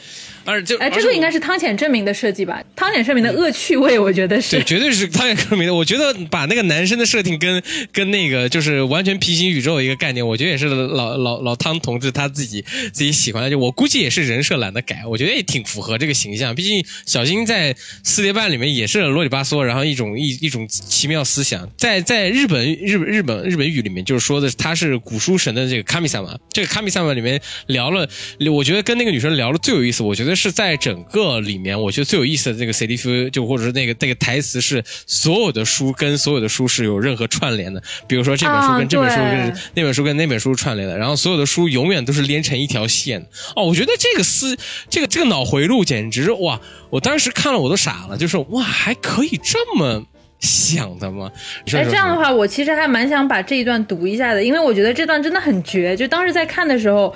而就哎，这个应该是汤浅证明的设计吧？汤浅证明的恶趣味，我觉得是。对，绝对是汤浅证明的。我觉得把那个男生的设定跟跟那个就是完全平行宇宙的一个概念，我觉得也是老老老汤同志他自己自己喜欢的。就我估计也是人设懒得改，我觉得也挺符合这个形象。毕竟小金在四叠半里面也是啰里吧嗦，然后一种一一种奇妙思想。在在日本日本日本日本语里面，就是说的他是古书神的这个卡米萨玛。这个卡米萨玛里面聊了，我觉得跟那个女生聊的最有意思，我觉得是在整。个里面我觉得最有意思的那个 C D F 就或者是那个那个台词是所有的书跟所有的书是有任何串联的，比如说这本书跟这本书跟那本书跟那本书串联的，然后所有的书永远都是连成一条线。哦，我觉得这个思这个这个脑回路简直哇！我当时看了我都傻了，就是哇还可以这么想的吗？哎，这样的话我其实还蛮想把这一段读一下的，因为我觉得这段真的很绝。就当时在看的时候。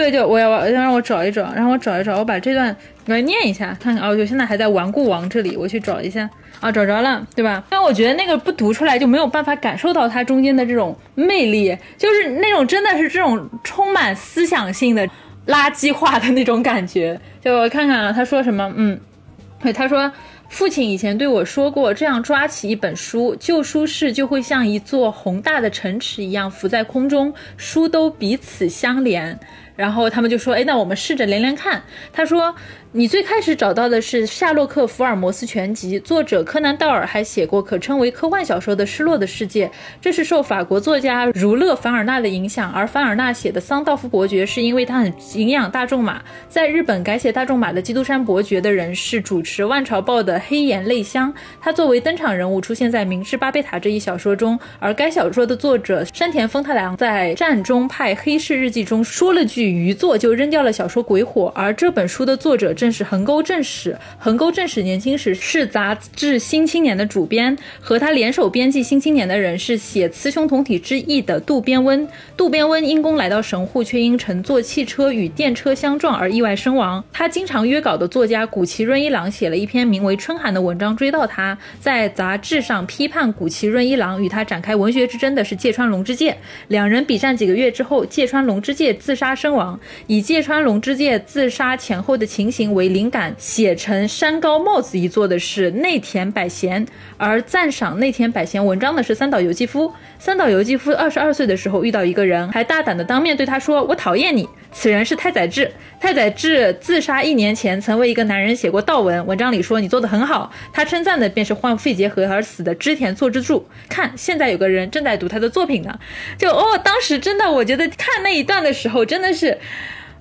对对，我要让我找一找，让我找一找，我把这段来念一下，看看哦，我现在还在顽固王这里，我去找一下啊，找着了，对吧？但我觉得那个不读出来就没有办法感受到它中间的这种魅力，就是那种真的是这种充满思想性的垃圾话的那种感觉。就我看看啊，他说什么？嗯，对，他说父亲以前对我说过，这样抓起一本书，旧书室就会像一座宏大的城池一样浮在空中，书都彼此相连。然后他们就说：“哎，那我们试着连连看。”他说。你最开始找到的是《夏洛克·福尔摩斯全集》，作者柯南·道尔还写过可称为科幻小说的《失落的世界》，这是受法国作家儒勒·凡尔纳的影响。而凡尔纳写的《桑道夫伯爵》是因为他很营养大众马。在日本改写大众马的《基督山伯爵》的人是主持《万朝报》的黑岩泪香，他作为登场人物出现在《明治巴贝塔》这一小说中。而该小说的作者山田丰太郎在《战中派黑市日记》中说了句愚作，就扔掉了小说鬼火。而这本书的作者。正是横沟正史。横沟正史年轻时是杂志《新青年》的主编，和他联手编辑《新青年》的人是写《雌雄同体之意》的渡边温。渡边温因公来到神户，却因乘坐汽车与电车相撞而意外身亡。他经常约稿的作家古崎润一郎写了一篇名为《春寒》的文章追悼他，在杂志上批判古崎润一郎与他展开文学之争的是芥川龙之介。两人比战几个月之后，芥川龙之介自杀身亡。以芥川龙之介自杀前后的情形。为灵感写成山高帽子一座的是内田百贤，而赞赏内田百贤文章的是三岛由纪夫。三岛由纪夫二十二岁的时候遇到一个人，还大胆的当面对他说：“我讨厌你。”此人是太宰治。太宰治自杀一年前曾为一个男人写过悼文，文章里说：“你做的很好。”他称赞的便是患肺结核而死的织田作之助。看，现在有个人正在读他的作品呢。就哦，当时真的，我觉得看那一段的时候，真的是。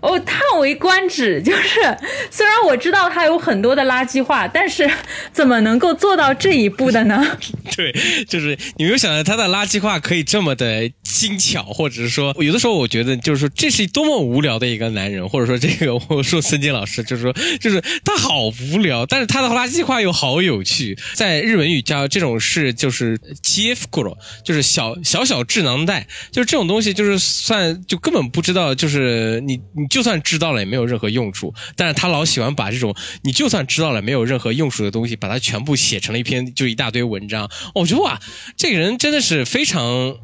哦，叹为观止，就是虽然我知道他有很多的垃圾话，但是怎么能够做到这一步的呢？对，就是你没有想到他的垃圾话可以这么的精巧，或者是说，有的时候我觉得就是说，这是多么无聊的一个男人，或者说这个我说孙坚老师就是说，就是他好无聊，但是他的垃圾话又好有趣。在日文语叫这种事就是 g f k u r o 就是小小小智囊袋，就是这种东西就是算就根本不知道，就是你你。就算知道了也没有任何用处，但是他老喜欢把这种你就算知道了没有任何用处的东西，把它全部写成了一篇就一大堆文章。我觉得哇，这个人真的是非常，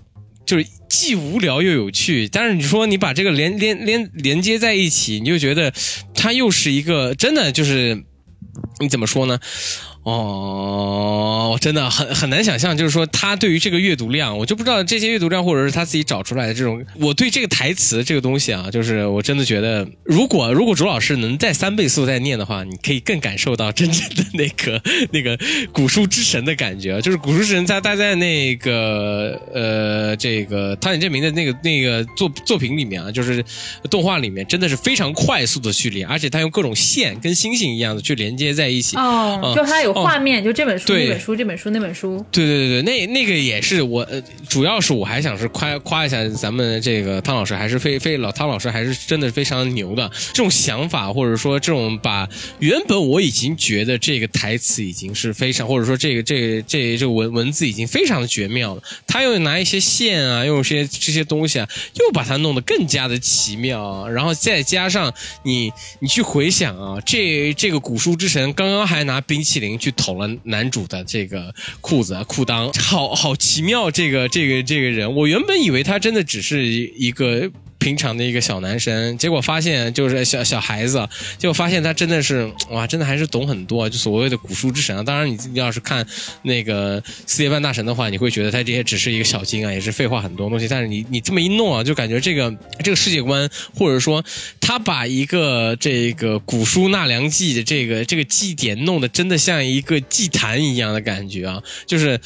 就是既无聊又有趣。但是你说你把这个连连连连接在一起，你就觉得他又是一个真的就是你怎么说呢？哦，真的很很难想象，就是说他对于这个阅读量，我就不知道这些阅读量，或者是他自己找出来的这种，我对这个台词这个东西啊，就是我真的觉得，如果如果卓老师能再三倍速再念的话，你可以更感受到真正的那个那个古书之神的感觉，就是古书之神他他在那个呃这个汤浅证明的那个那个作作品里面啊，就是动画里面真的是非常快速的去连，而且他用各种线跟星星一样的去连接在一起。哦，就他有画面，就这本书、对那本书、这本书、那本书。对对对对，那那个也是我，呃，主要是我还想是夸夸一下咱们这个汤老师，还是非非老汤老师，还是真的非常牛的这种想法，或者说这种把原本我已经觉得这个台词已经是非常，或者说这个这个这这个文文字已经非常的绝妙了，他又拿一些线啊，用一些这些东西啊，又把它弄得更加的奇妙啊，然后再加上你你去回想啊，这这个古书之神刚刚还拿冰淇淋去捅了男主的这个裤子裤裆，好好奇妙，这个这个这个人，我原本以为他真的只是一个。平常的一个小男生，结果发现就是小小孩子，结果发现他真的是哇，真的还是懂很多，就所谓的古书之神啊。当然，你要是看那个四叶半大神的话，你会觉得他这些只是一个小精啊，也是废话很多东西。但是你你这么一弄啊，就感觉这个这个世界观，或者说他把一个这个古书纳凉记的这个这个祭典弄得真的像一个祭坛一样的感觉啊，就是。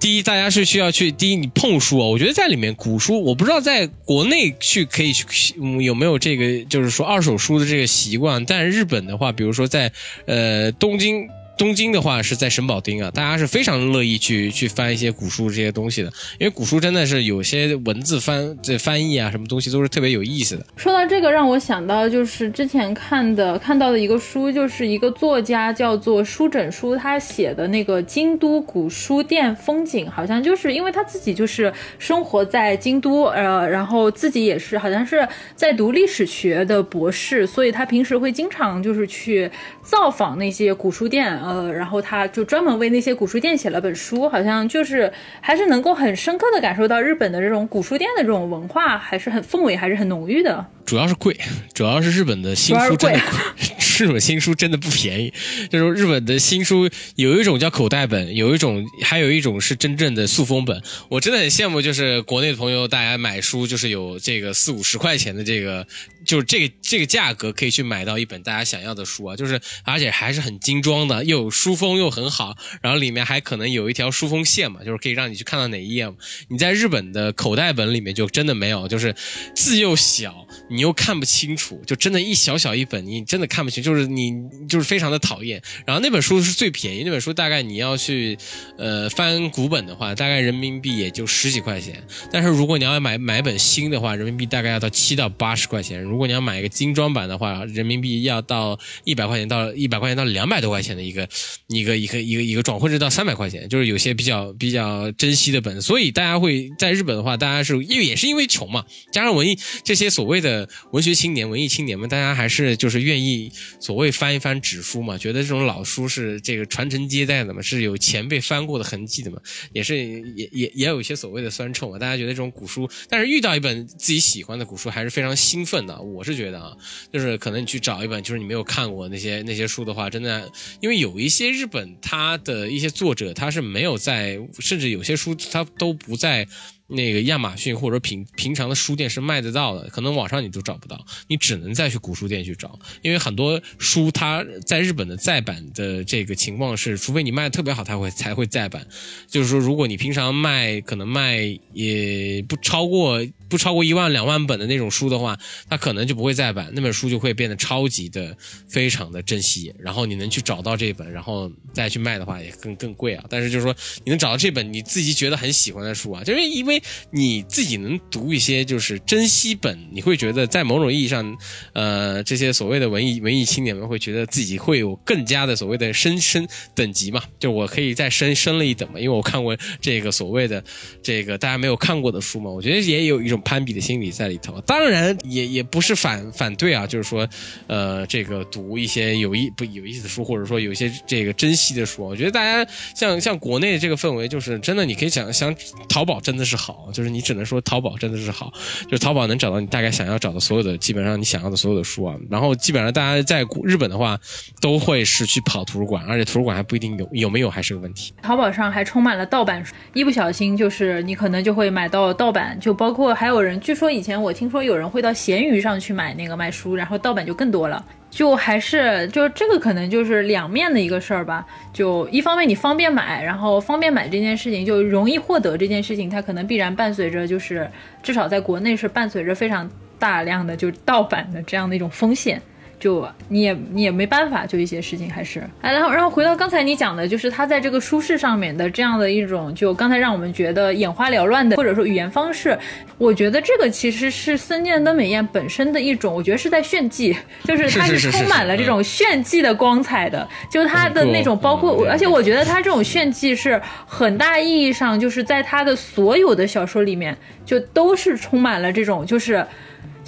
第一，大家是需要去第一，你碰书啊，我觉得在里面古书，我不知道在国内去可以去、嗯、有没有这个，就是说二手书的这个习惯。但是日本的话，比如说在呃东京。东京的话是在神保町啊，大家是非常乐意去去翻一些古书这些东西的，因为古书真的是有些文字翻这翻译啊，什么东西都是特别有意思的。说到这个，让我想到就是之前看的看到的一个书，就是一个作家叫做书整书，他写的那个京都古书店风景，好像就是因为他自己就是生活在京都，呃，然后自己也是好像是在读历史学的博士，所以他平时会经常就是去造访那些古书店。呃，然后他就专门为那些古书店写了本书，好像就是还是能够很深刻的感受到日本的这种古书店的这种文化，还是很氛围还是很浓郁的。主要是贵，主要是日本的新书真的贵，日本新书真的不便宜。就是日本的新书有一种叫口袋本，有一种还有一种是真正的塑封本。我真的很羡慕，就是国内的朋友，大家买书就是有这个四五十块钱的这个，就是这个这个价格可以去买到一本大家想要的书啊，就是而且还是很精装的，又有书封又很好，然后里面还可能有一条书封线嘛，就是可以让你去看到哪一页嘛。你在日本的口袋本里面就真的没有，就是字又小。你又看不清楚，就真的一小小一本，你真的看不清，就是你就是非常的讨厌。然后那本书是最便宜，那本书大概你要去，呃，翻古本的话，大概人民币也就十几块钱。但是如果你要买买本新的话，人民币大概要到七到八十块钱。如如果你要买一个精装版的话，人民币要到一百块钱到一百块钱到两百多块钱的一个一个一个一个一个装，或者到三百块钱，就是有些比较比较珍惜的本。所以大家会在日本的话，大家是因为也是因为穷嘛，加上文艺这些所谓的。文学青年、文艺青年们，大家还是就是愿意所谓翻一翻纸书嘛，觉得这种老书是这个传承接代的嘛，是有前辈翻过的痕迹的嘛，也是也也也有一些所谓的酸臭嘛。大家觉得这种古书，但是遇到一本自己喜欢的古书，还是非常兴奋的。我是觉得啊，就是可能你去找一本，就是你没有看过那些那些书的话，真的，因为有一些日本他的一些作者，他是没有在，甚至有些书他都不在。那个亚马逊或者平平常的书店是卖得到的，可能网上你都找不到，你只能再去古书店去找，因为很多书它在日本的再版的这个情况是，除非你卖的特别好，它会才会再版。就是说，如果你平常卖可能卖也不超过不超过一万两万本的那种书的话，它可能就不会再版，那本书就会变得超级的非常的珍惜。然后你能去找到这本，然后再去卖的话也更更贵啊。但是就是说，你能找到这本你自己觉得很喜欢的书啊，就是因为。你自己能读一些就是珍稀本，你会觉得在某种意义上，呃，这些所谓的文艺文艺青年们会觉得自己会有更加的所谓的升升等级嘛？就我可以再升升了一等嘛？因为我看过这个所谓的这个大家没有看过的书嘛，我觉得也有一种攀比的心理在里头。当然也也不是反反对啊，就是说，呃，这个读一些有意不有意思的书，或者说有一些这个珍稀的书，我觉得大家像像国内这个氛围，就是真的你可以想想，淘宝真的是好。好，就是你只能说淘宝真的是好，就是淘宝能找到你大概想要找的所有的，基本上你想要的所有的书啊。然后基本上大家在日本的话，都会是去跑图书馆，而且图书馆还不一定有有没有还是个问题。淘宝上还充满了盗版书，一不小心就是你可能就会买到盗版，就包括还有人，据说以前我听说有人会到闲鱼上去买那个卖书，然后盗版就更多了。就还是就这个可能就是两面的一个事儿吧。就一方面你方便买，然后方便买这件事情就容易获得这件事情，它可能必然伴随着就是至少在国内是伴随着非常大量的就是盗版的这样的一种风险。就你也你也没办法，就一些事情还是哎，然后然后回到刚才你讲的，就是他在这个舒适上面的这样的一种，就刚才让我们觉得眼花缭乱的，或者说语言方式，我觉得这个其实是森见登美彦本身的一种，我觉得是在炫技，就是他是充满了这种炫技的光彩的，就是他的那种包括，而且我觉得他这种炫技是很大意义上就是在他的所有的小说里面，就都是充满了这种就是。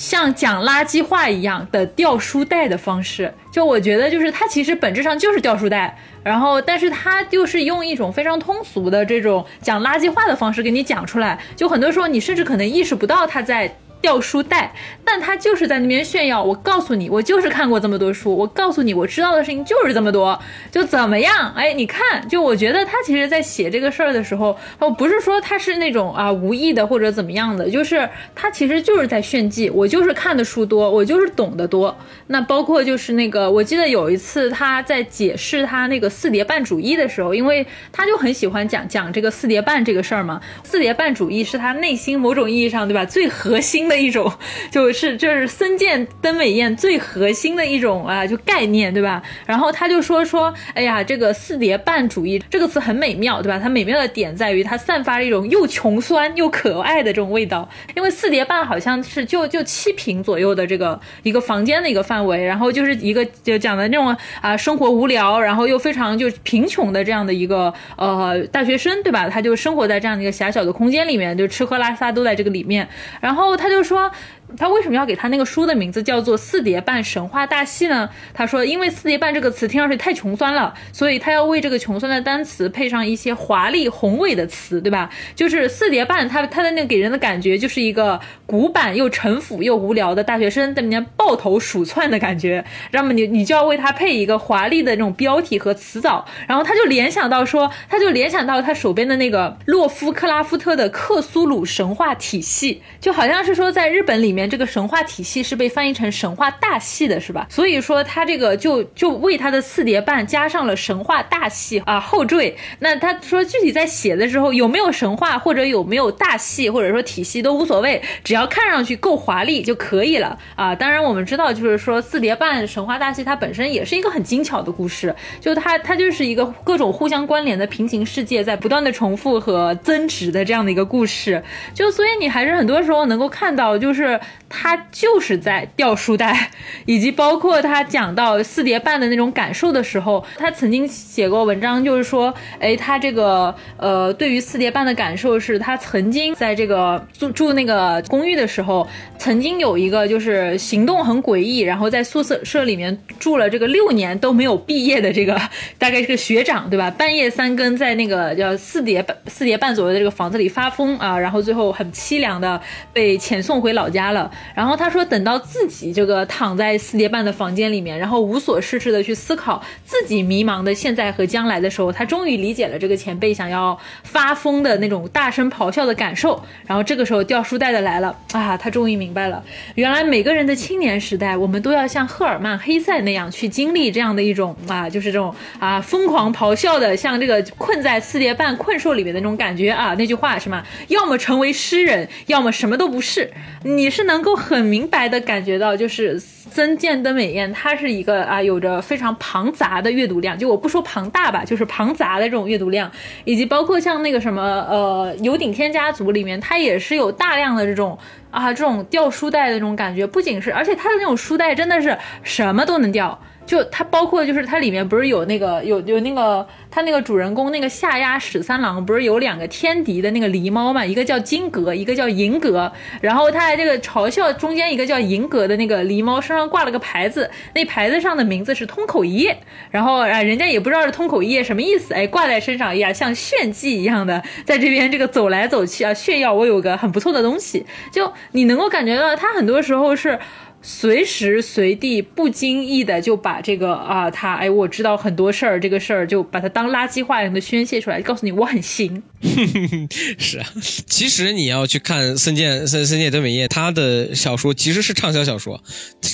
像讲垃圾话一样的掉书袋的方式，就我觉得就是它其实本质上就是掉书袋，然后但是它就是用一种非常通俗的这种讲垃圾话的方式给你讲出来，就很多时候你甚至可能意识不到他在。掉书袋，但他就是在那边炫耀。我告诉你，我就是看过这么多书。我告诉你，我知道的事情就是这么多，就怎么样？哎，你看，就我觉得他其实在写这个事儿的时候，哦，不是说他是那种啊无意的或者怎么样的，就是他其实就是在炫技。我就是看的书多，我就是懂得多。那包括就是那个，我记得有一次他在解释他那个四叠半主义的时候，因为他就很喜欢讲讲这个四叠半这个事儿嘛。四叠半主义是他内心某种意义上，对吧？最核心。的一种，就是就是森见登美彦最核心的一种啊，就概念，对吧？然后他就说说，哎呀，这个四叠半主义这个词很美妙，对吧？它美妙的点在于它散发了一种又穷酸又可爱的这种味道。因为四叠半好像是就就七平左右的这个一个房间的一个范围，然后就是一个就讲的那种啊生活无聊，然后又非常就贫穷的这样的一个呃大学生，对吧？他就生活在这样的一个狭小的空间里面，就吃喝拉撒都在这个里面，然后他就。就是说。他为什么要给他那个书的名字叫做《四叠半神话大戏》呢？他说，因为“四叠半”这个词听上去太穷酸了，所以他要为这个穷酸的单词配上一些华丽宏伟的词，对吧？就是“四叠半”，他他的那个给人的感觉就是一个古板又陈腐又无聊的大学生在里面抱头鼠窜的感觉。那么你你就要为他配一个华丽的那种标题和词藻，然后他就联想到说，他就联想到他手边的那个洛夫克拉夫特的克苏鲁神话体系，就好像是说在日本里面。这个神话体系是被翻译成神话大戏的，是吧？所以说他这个就就为他的四叠半加上了神话大戏啊后缀。那他说具体在写的时候有没有神话或者有没有大戏或者说体系都无所谓，只要看上去够华丽就可以了啊。当然我们知道，就是说四叠半神话大戏它本身也是一个很精巧的故事，就它它就是一个各种互相关联的平行世界在不断的重复和增值的这样的一个故事。就所以你还是很多时候能够看到就是。他就是在掉书袋，以及包括他讲到四叠半的那种感受的时候，他曾经写过文章，就是说，哎，他这个呃，对于四叠半的感受是，他曾经在这个住住那个公寓的时候，曾经有一个就是行动很诡异，然后在宿舍舍里面住了这个六年都没有毕业的这个大概是个学长，对吧？半夜三更在那个叫四叠半四叠半左右的这个房子里发疯啊，然后最后很凄凉的被遣送回老家了。然后他说，等到自己这个躺在四叠半的房间里面，然后无所事事的去思考自己迷茫的现在和将来的时候，他终于理解了这个前辈想要发疯的那种大声咆哮的感受。然后这个时候掉书袋的来了啊，他终于明白了，原来每个人的青年时代，我们都要像赫尔曼·黑塞那样去经历这样的一种啊，就是这种啊疯狂咆哮的，像这个困在四叠半困兽里面的那种感觉啊。那句话是吗？要么成为诗人，要么什么都不是。你是能够。很明白的感觉到，就是曾建登美彦，他是一个啊，有着非常庞杂的阅读量。就我不说庞大吧，就是庞杂的这种阅读量，以及包括像那个什么呃《有顶天家族》里面，他也是有大量的这种啊这种掉书袋的这种感觉。不仅是，而且他的那种书袋真的是什么都能掉。就它包括就是它里面不是有那个有有那个它那个主人公那个下压史三郎不是有两个天敌的那个狸猫嘛，一个叫金阁，一个叫银阁，然后他还这个嘲笑中间一个叫银阁的那个狸猫身上挂了个牌子，那牌子上的名字是通口一叶，然后啊人家也不知道是通口一叶什么意思，哎挂在身上呀像炫技一样的在这边这个走来走去啊炫耀我有个很不错的东西，就你能够感觉到他很多时候是。随时随地不经意的就把这个啊，他哎，我知道很多事儿，这个事儿就把它当垃圾话一样的宣泄出来，告诉你我很行。是啊，其实你要去看森建森森建德美叶他的小说，其实是畅销小说，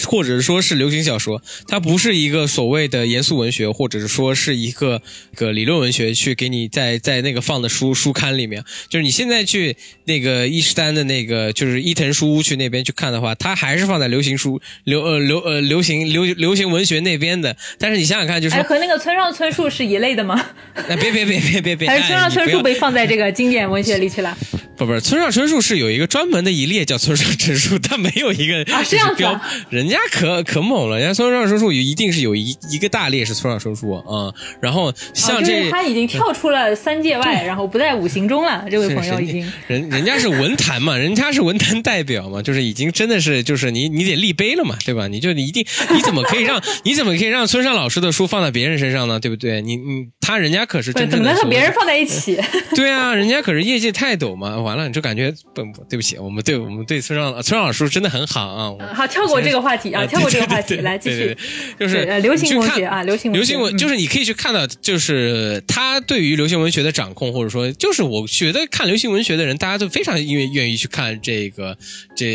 或者说是流行小说，它不是一个所谓的严肃文学，或者是说是一个个理论文学去给你在在那个放的书书刊里面。就是你现在去那个伊势丹的那个就是伊藤书屋去那边去看的话，它还是放在流行。书流呃流呃流行流流行文学那边的，但是你想想看，就是和那个村上春树是一类的吗？哎，别别别别别别，还是村上春树被放在这个经典文学里去了？不不是，村上春树是有一个专门的一列叫村上春树，他没有一个啊这样标，人家可可猛了，人家村上春树一定是有一一个大列是村上春树啊。然后像这，他已经跳出了三界外，然后不在五行中了。这位朋友已经人人家是文坛嘛，人家是文坛代表嘛，就是已经真的是就是你你得立。碑了嘛，对吧？你就你一定，你怎么可以让你怎么可以让村上老师的书放在别人身上呢？对不对？你你他人家可是真正的，怎么能和别人放在一起？对啊，人家可是业界泰斗嘛。完了，你就感觉不不，对不起，我们对我们对村上村上老师真的很好啊。好，跳过这个话题啊，跳过这个话题，来继续，就是流行文学啊，流行流行文，就是你可以去看到，就是他对于流行文学的掌控，或者说，就是我觉得看流行文学的人，大家都非常愿愿意去看这个这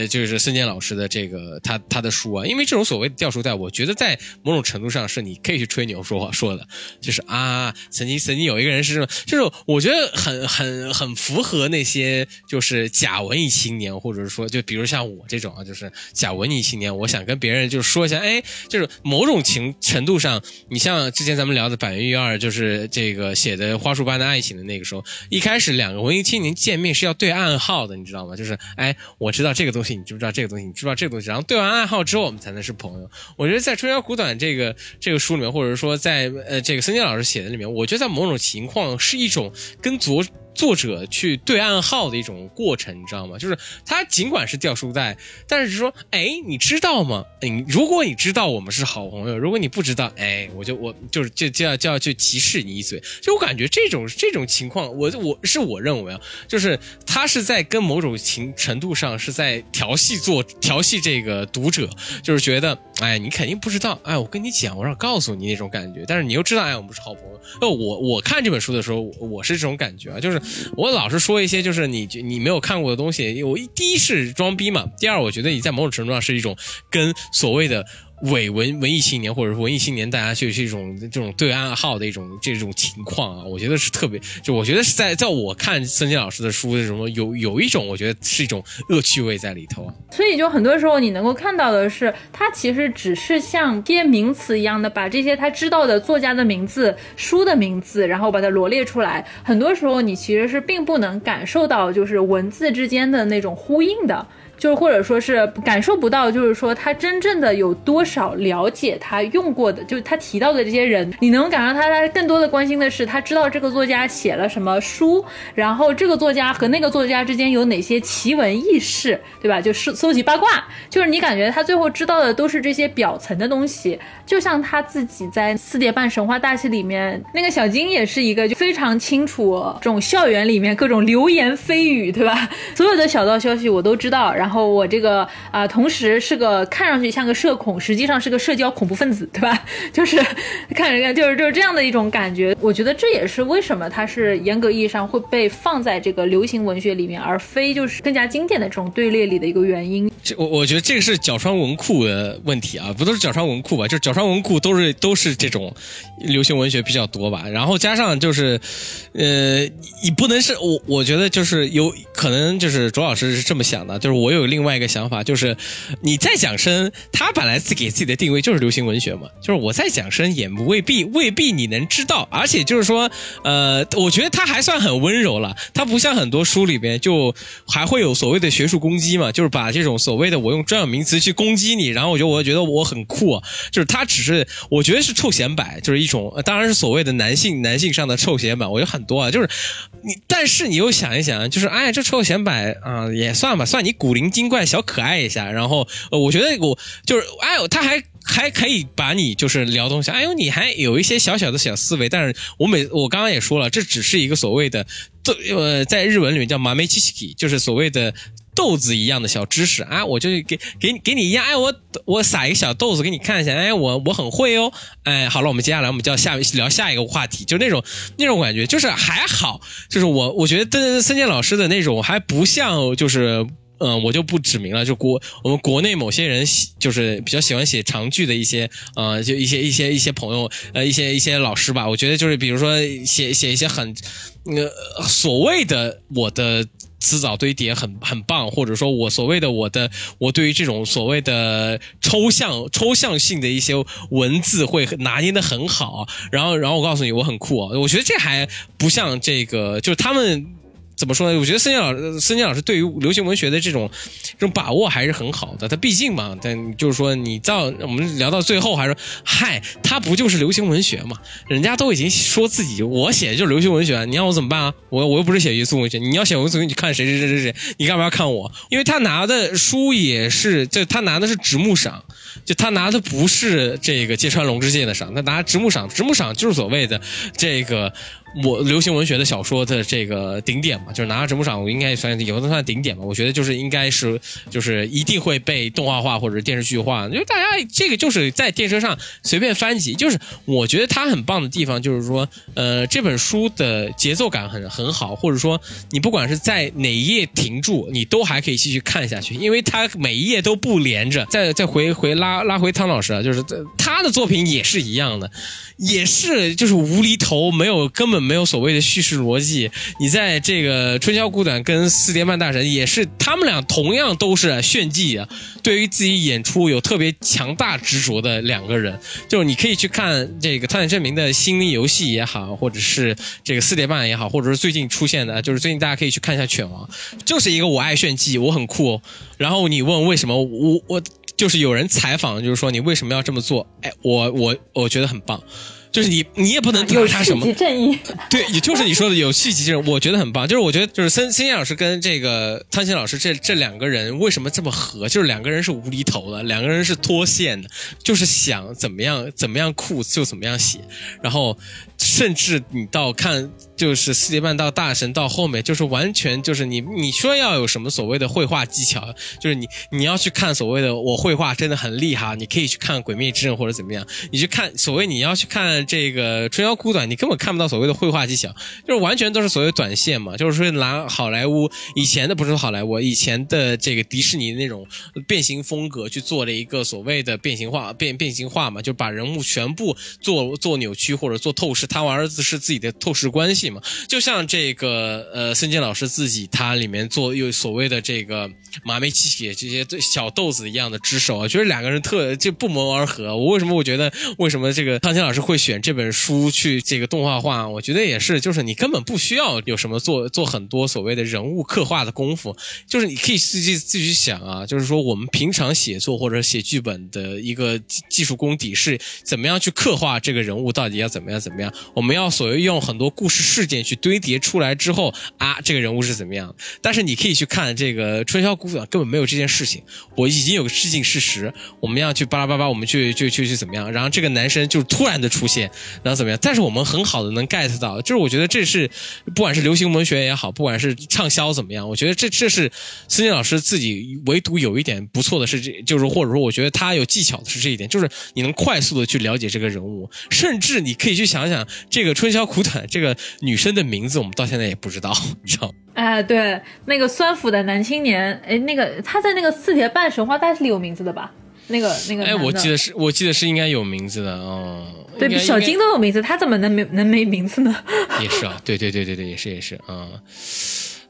呃，就是孙坚老师的这个他他的。书啊，因为这种所谓的掉书袋，我觉得在某种程度上是你可以去吹牛说话说的，就是啊，曾经曾经有一个人是，就是我觉得很很很符合那些就是假文艺青年，或者说就比如像我这种啊，就是假文艺青年，我想跟别人就是说一下，哎，就是某种情程度上，你像之前咱们聊的板垣玉二，就是这个写的花束般的爱情的那个时候，一开始两个文艺青年见面是要对暗号的，你知道吗？就是哎，我知道这个东西，你知不知道这个东西？你知不知道这个东西？然后对完爱好。之后我们才能是朋友。我觉得在《春宵苦短》这个这个书里面，或者说在呃这个孙坚老师写的里面，我觉得在某种情况是一种跟昨。作者去对暗号的一种过程，你知道吗？就是他尽管是掉书袋，但是说，哎，你知道吗？你如果你知道我们是好朋友，如果你不知道，哎，我就我就是就就要就要去歧视你一嘴。就我感觉这种这种情况，我我是我认为啊，就是他是在跟某种情程度上是在调戏做调戏这个读者，就是觉得，哎，你肯定不知道，哎，我跟你讲，我要告诉你那种感觉，但是你又知道，哎，我们是好朋友。那我我看这本书的时候，我是这种感觉啊，就是。我老是说一些就是你你没有看过的东西，我第一是装逼嘛，第二我觉得你在某种程度上是一种跟所谓的。伪文文艺青年，或者说文艺青年，大家就是一种这种对暗号的一种这种情况啊，我觉得是特别，就我觉得是在在我看孙坚老师的书的时候有有一种，我觉得是一种恶趣味在里头啊。所以就很多时候你能够看到的是，他其实只是像贴名词一样的把这些他知道的作家的名字、书的名字，然后把它罗列出来。很多时候你其实是并不能感受到就是文字之间的那种呼应的。就是或者说是感受不到，就是说他真正的有多少了解他用过的，就是他提到的这些人，你能感受他他更多的关心的是他知道这个作家写了什么书，然后这个作家和那个作家之间有哪些奇闻异事，对吧？就是搜集八卦，就是你感觉他最后知道的都是这些表层的东西，就像他自己在《四叠半神话大戏》里面，那个小金也是一个就非常清楚这种校园里面各种流言蜚语，对吧？所有的小道消息我都知道，然。然后我这个啊，同时是个看上去像个社恐，实际上是个社交恐怖分子，对吧？就是看着看，就是就是这样的一种感觉。我觉得这也是为什么它是严格意义上会被放在这个流行文学里面，而非就是更加经典的这种队列里的一个原因。这我我觉得这个是角川文库的问题啊，不都是角川文库吧？就是角川文库都是都是这种流行文学比较多吧？然后加上就是，呃，你不能是我，我觉得就是有可能就是卓老师是这么想的，就是我有。有另外一个想法，就是你在讲深，他本来自己给自己的定位就是流行文学嘛，就是我在讲深也未必未必你能知道，而且就是说，呃，我觉得他还算很温柔了，他不像很多书里边就还会有所谓的学术攻击嘛，就是把这种所谓的我用专有名词去攻击你，然后我就我觉得我很酷，就是他只是我觉得是臭显摆，就是一种当然是所谓的男性男性上的臭显摆，我觉得很多啊，就是你，但是你又想一想，就是哎，这臭显摆啊，也算吧，算你古灵精怪小可爱一下，然后呃，我觉得我就是哎，他还还可以把你就是聊东西，哎呦，你还有一些小小的小思维，但是我每我刚刚也说了，这只是一个所谓的豆呃，在日文里面叫麻梅七七，就是所谓的。豆子一样的小知识啊，我就给给给你一样，哎，我我撒一个小豆子给你看一下，哎，我我很会哦，哎，好了，我们接下来我们就要下聊下一个话题，就那种那种感觉，就是还好，就是我我觉得邓森健老师的那种还不像，就是嗯，我就不指名了，就国我们国内某些人喜就是比较喜欢写长句的一些呃，就一些一些一些朋友呃，一些一些老师吧，我觉得就是比如说写写一些很呃所谓的我的。词藻堆叠很很棒，或者说我所谓的我的我对于这种所谓的抽象抽象性的一些文字会拿捏的很好，然后然后我告诉你我很酷，我觉得这还不像这个，就是他们。怎么说呢？我觉得孙健老师，孙健老师对于流行文学的这种这种把握还是很好的。他毕竟嘛，但就是说，你到我们聊到最后，还是，嗨，他不就是流行文学嘛？人家都已经说自己我写的就是流行文学，你让我怎么办啊？我我又不是写严肃文学，你要写严肃文学，你看谁谁谁谁谁，你干嘛要看我？因为他拿的书也是，就他拿的是直木赏，就他拿的不是这个芥川龙之介的赏，他拿直木赏，直木赏就是所谓的这个。我流行文学的小说的这个顶点嘛，就是拿到直木赏，我应该也算也能算顶点吧。我觉得就是应该是，就是一定会被动画化或者电视剧化。因为大家这个就是在电车上随便翻几，就是我觉得它很棒的地方，就是说，呃，这本书的节奏感很很好，或者说你不管是在哪一页停住，你都还可以继续看下去，因为它每一页都不连着。再再回回拉拉回汤老师啊，就是他的作品也是一样的。也是，就是无厘头，没有根本没有所谓的叙事逻辑。你在这个《春宵苦短》跟《四叠半大神》也是，他们俩同样都是炫技啊，对于自己演出有特别强大执着的两个人。就是你可以去看这个汤浅证明的心理游戏也好，或者是这个四叠半也好，或者是最近出现的，就是最近大家可以去看一下《犬王》，就是一个我爱炫技，我很酷。然后你问为什么，我我。就是有人采访，就是说你为什么要这么做？哎，我我我觉得很棒。就是你，你也不能有他什么正义，对，也就是你说的有戏剧正义，我觉得很棒。就是我觉得，就是森森叶老师跟这个汤浅老师这这两个人为什么这么合？就是两个人是无厘头的，两个人是脱线的，就是想怎么样怎么样酷就怎么样写。然后甚至你到看就是四叠半到大神到后面，就是完全就是你你说要有什么所谓的绘画技巧，就是你你要去看所谓的我绘画真的很厉害，你可以去看《鬼灭之刃》或者怎么样，你去看所谓你要去看。这个春宵苦短，你根本看不到所谓的绘画技巧，就是完全都是所谓短线嘛。就是说拿好莱坞以前的不是好莱坞，以前的这个迪士尼那种变形风格去做了一个所谓的变形化变变形化嘛，就把人物全部做做扭曲或者做透视。他儿子是自己的透视关系嘛，就像这个呃孙坚老师自己他里面做有所谓的这个马梅七血这些小豆子一样的之手，觉得两个人特就不谋而合。我为什么我觉得为什么这个汤浅老师会选？这本书去这个动画化，我觉得也是，就是你根本不需要有什么做做很多所谓的人物刻画的功夫，就是你可以自己自己想啊，就是说我们平常写作或者写剧本的一个技术功底是怎么样去刻画这个人物到底要怎么样怎么样，我们要所谓用很多故事事件去堆叠出来之后啊，这个人物是怎么样？但是你可以去看这个《春宵苦短》，根本没有这件事情，我已经有个致敬事实，我们要去巴拉巴拉，我们去去去去怎么样？然后这个男生就突然的出现。然后怎么样？但是我们很好的能 get 到，就是我觉得这是，不管是流行文学也好，不管是畅销怎么样，我觉得这这是孙健老师自己唯独有一点不错的是，这就是或者说我觉得他有技巧的是这一点，就是你能快速的去了解这个人物，甚至你可以去想想这个春宵苦短这个女生的名字，我们到现在也不知道，你知道？哎，对，那个酸腐的男青年，哎，那个他在那个四铁半神话大是里有名字的吧？那个那个，哎，我记得是，我记得是应该有名字的哦。对，小金都有名字，他怎么能没能没名字呢？也是啊，对对对对对，也是也是啊。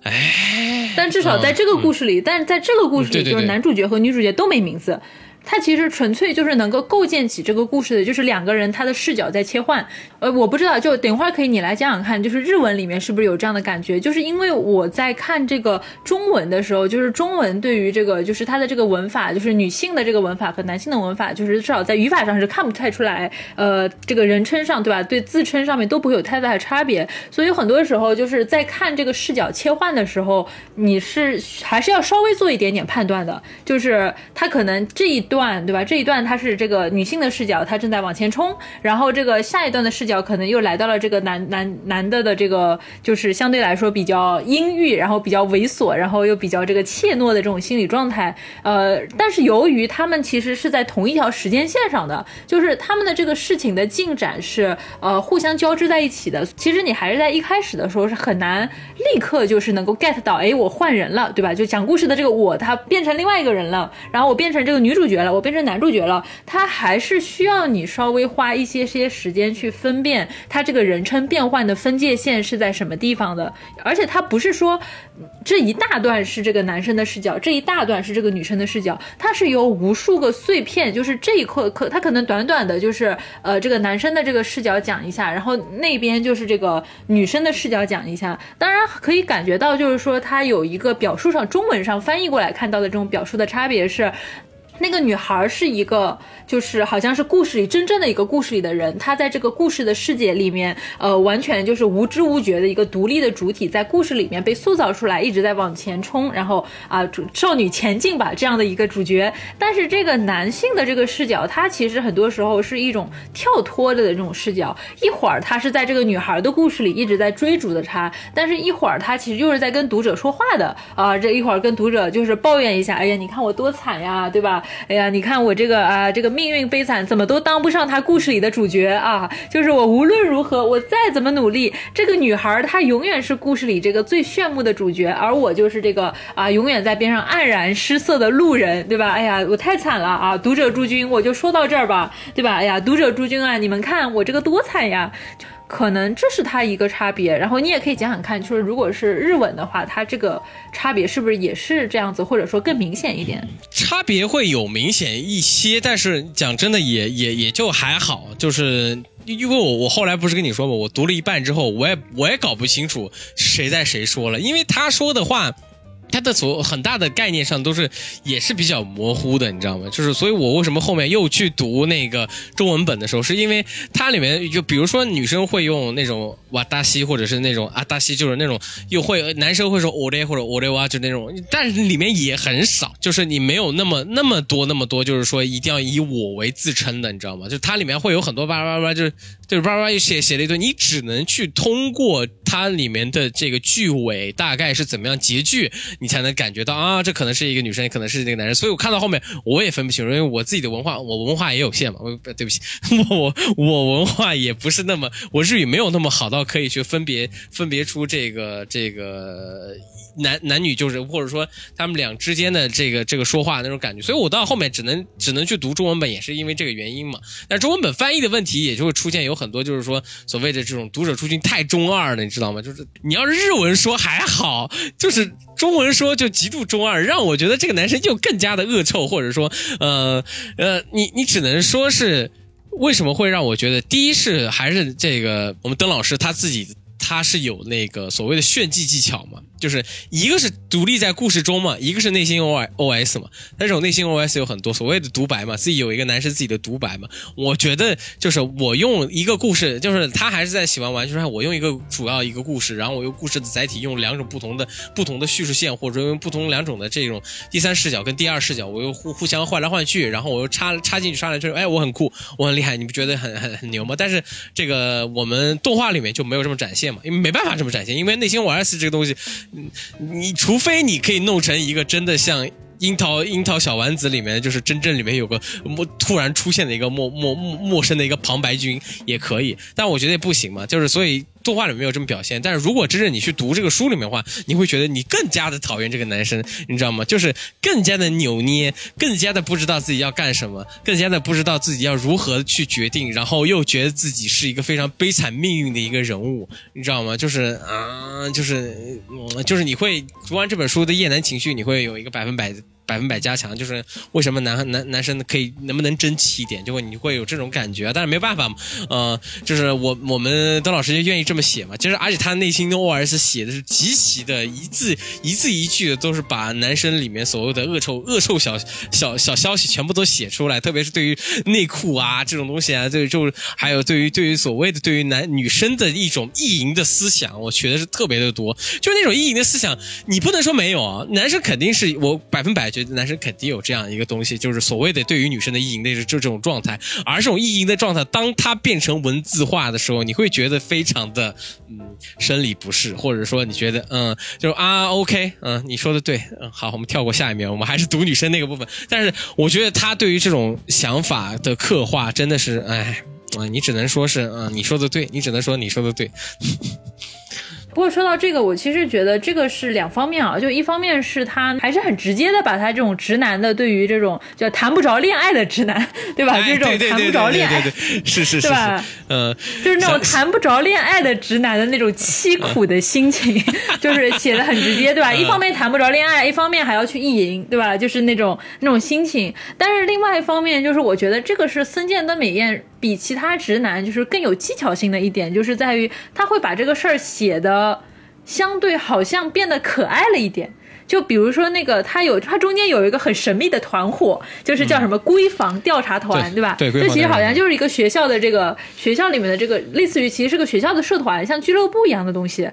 哎，但至少在这个故事里，但是在这个故事里，就是男主角和女主角都没名字。它其实纯粹就是能够构建起这个故事的，就是两个人他的视角在切换。呃，我不知道，就等会儿可以你来讲讲看，就是日文里面是不是有这样的感觉？就是因为我在看这个中文的时候，就是中文对于这个就是它的这个文法，就是女性的这个文法和男性的文法，就是至少在语法上是看不太出来，呃，这个人称上对吧？对自称上面都不会有太大的差别。所以很多时候就是在看这个视角切换的时候，你是还是要稍微做一点点判断的，就是他可能这一段。段对吧？这一段它是这个女性的视角，她正在往前冲，然后这个下一段的视角可能又来到了这个男男男的的这个，就是相对来说比较阴郁，然后比较猥琐，然后又比较这个怯懦的这种心理状态。呃，但是由于他们其实是在同一条时间线上的，就是他们的这个事情的进展是呃互相交织在一起的。其实你还是在一开始的时候是很难立刻就是能够 get 到，哎，我换人了，对吧？就讲故事的这个我，他变成另外一个人了，然后我变成这个女主角我变成男主角了，他还是需要你稍微花一些些时间去分辨他这个人称变换的分界线是在什么地方的，而且他不是说这一大段是这个男生的视角，这一大段是这个女生的视角，它是由无数个碎片，就是这一刻可他可能短短的，就是呃这个男生的这个视角讲一下，然后那边就是这个女生的视角讲一下，当然可以感觉到就是说他有一个表述上中文上翻译过来看到的这种表述的差别是。那个女孩是一个，就是好像是故事里真正的一个故事里的人，他在这个故事的世界里面，呃，完全就是无知无觉的一个独立的主体，在故事里面被塑造出来，一直在往前冲，然后啊，少女前进吧这样的一个主角。但是这个男性的这个视角，他其实很多时候是一种跳脱的这种视角，一会儿他是在这个女孩的故事里一直在追逐的她，但是一会儿他其实又是在跟读者说话的啊，这一会儿跟读者就是抱怨一下，哎呀，你看我多惨呀，对吧？哎呀，你看我这个啊，这个命运悲惨，怎么都当不上他故事里的主角啊！就是我无论如何，我再怎么努力，这个女孩她永远是故事里这个最炫目的主角，而我就是这个啊，永远在边上黯然失色的路人，对吧？哎呀，我太惨了啊！读者诸君，我就说到这儿吧，对吧？哎呀，读者诸君啊，你们看我这个多惨呀！可能这是它一个差别，然后你也可以讲讲看，就是如果是日文的话，它这个差别是不是也是这样子，或者说更明显一点？差别会有明显一些，但是讲真的也也也就还好，就是因为我我后来不是跟你说吗？我读了一半之后，我也我也搞不清楚谁在谁说了，因为他说的话。它的所很大的概念上都是也是比较模糊的，你知道吗？就是所以，我为什么后面又去读那个中文本的时候，是因为它里面就比如说女生会用那种瓦达西，或者是那种阿达西，就是那种又会男生会说我嘞或者我嘞哇，就那种，但是里面也很少，就是你没有那么那么多那么多，就是说一定要以我为自称的，你知道吗？就它里面会有很多叭叭叭，就是就是叭叭又写写了一堆，你只能去通过它里面的这个句尾大概是怎么样结句。你才能感觉到啊，这可能是一个女生，也可能是那个男人。所以我看到后面，我也分不清楚，因为我自己的文化，我文化也有限嘛。我对不起，我我文化也不是那么，我日语没有那么好到可以去分别分别出这个这个男男女，就是或者说他们俩之间的这个这个说话那种感觉。所以我到后面只能只能去读中文本，也是因为这个原因嘛。但中文本翻译的问题也就会出现有很多，就是说所谓的这种读者出镜太中二了，你知道吗？就是你要是日文说还好，就是中文。说就极度中二，让我觉得这个男生就更加的恶臭，或者说，呃呃，你你只能说是为什么会让我觉得，第一是还是这个我们邓老师他自己他是有那个所谓的炫技技巧嘛。就是一个是独立在故事中嘛，一个是内心 O O S 嘛。那种内心 O S 有很多所谓的独白嘛，自己有一个男生自己的独白嘛。我觉得就是我用一个故事，就是他还是在喜欢玩，就是我用一个主要一个故事，然后我用故事的载体，用两种不同的不同的叙事线，或者用不同两种的这种第三视角跟第二视角，我又互互相换来换去，然后我又插插进去插来去，哎，我很酷，我很厉害，你不觉得很很很牛吗？但是这个我们动画里面就没有这么展现嘛，因为没办法这么展现，因为内心 O S 这个东西。嗯，你除非你可以弄成一个真的像樱桃樱桃小丸子里面，就是真正里面有个陌突然出现的一个陌陌陌陌生的一个旁白君也可以，但我觉得也不行嘛，就是所以。动画里面没有这么表现，但是如果真正你去读这个书里面的话，你会觉得你更加的讨厌这个男生，你知道吗？就是更加的扭捏，更加的不知道自己要干什么，更加的不知道自己要如何去决定，然后又觉得自己是一个非常悲惨命运的一个人物，你知道吗？就是啊，就是就是你会读完这本书的厌男情绪，你会有一个百分百。百分百加强，就是为什么男男男生可以能不能争气一点，就会你会有这种感觉，但是没办法嘛，呃，就是我我们邓老师就愿意这么写嘛，其实而且他内心的 OS 写的是极其的一字一字一句的都是把男生里面所有的恶臭恶臭小小小消息全部都写出来，特别是对于内裤啊这种东西啊，对就还有对于对于所谓的对于男女生的一种意淫的思想，我觉得是特别的多，就是那种意淫的思想，你不能说没有啊，男生肯定是我百分百。觉得男生肯定有这样一个东西，就是所谓的对于女生的意淫，那是就这种状态。而这种意淫的状态，当它变成文字化的时候，你会觉得非常的嗯生理不适，或者说你觉得嗯就啊 OK 嗯你说的对嗯好，我们跳过下一面，我们还是读女生那个部分。但是我觉得他对于这种想法的刻画真的是哎啊，你只能说是嗯你说的对，你只能说你说的对。不过说到这个，我其实觉得这个是两方面啊，就一方面是他还是很直接的把他这种直男的对于这种叫谈不着恋爱的直男，对吧？这种谈不着恋爱，是是是，对吧？呃，就是那种谈不着恋爱的直男的那种凄苦的心情，就是写的很直接，对吧？一方面谈不着恋爱，一方面还要去意淫，对吧？就是那种那种心情。但是另外一方面，就是我觉得这个是森健登美彦。比其他直男就是更有技巧性的一点，就是在于他会把这个事儿写的相对好像变得可爱了一点。就比如说那个，他有他中间有一个很神秘的团伙，就是叫什么闺房调查团，对吧？对，这其实好像就是一个学校的这个学校里面的这个类似于其实是个学校的社团，像俱乐部一样的东西。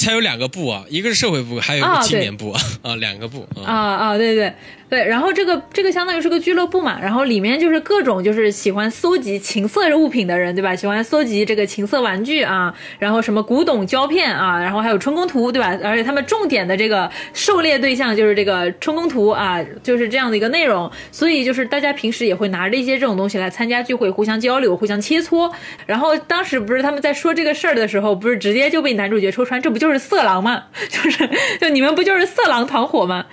它有两个部啊，一个是社会部，还有一个青年部啊，两个部啊啊，对对。对，然后这个这个相当于是个俱乐部嘛，然后里面就是各种就是喜欢搜集情色物品的人，对吧？喜欢搜集这个情色玩具啊，然后什么古董胶片啊，然后还有春宫图，对吧？而且他们重点的这个狩猎对象就是这个春宫图啊，就是这样的一个内容。所以就是大家平时也会拿着一些这种东西来参加聚会，互相交流，互相切磋。然后当时不是他们在说这个事儿的时候，不是直接就被男主角戳穿，这不就是色狼吗？就是就你们不就是色狼团伙吗？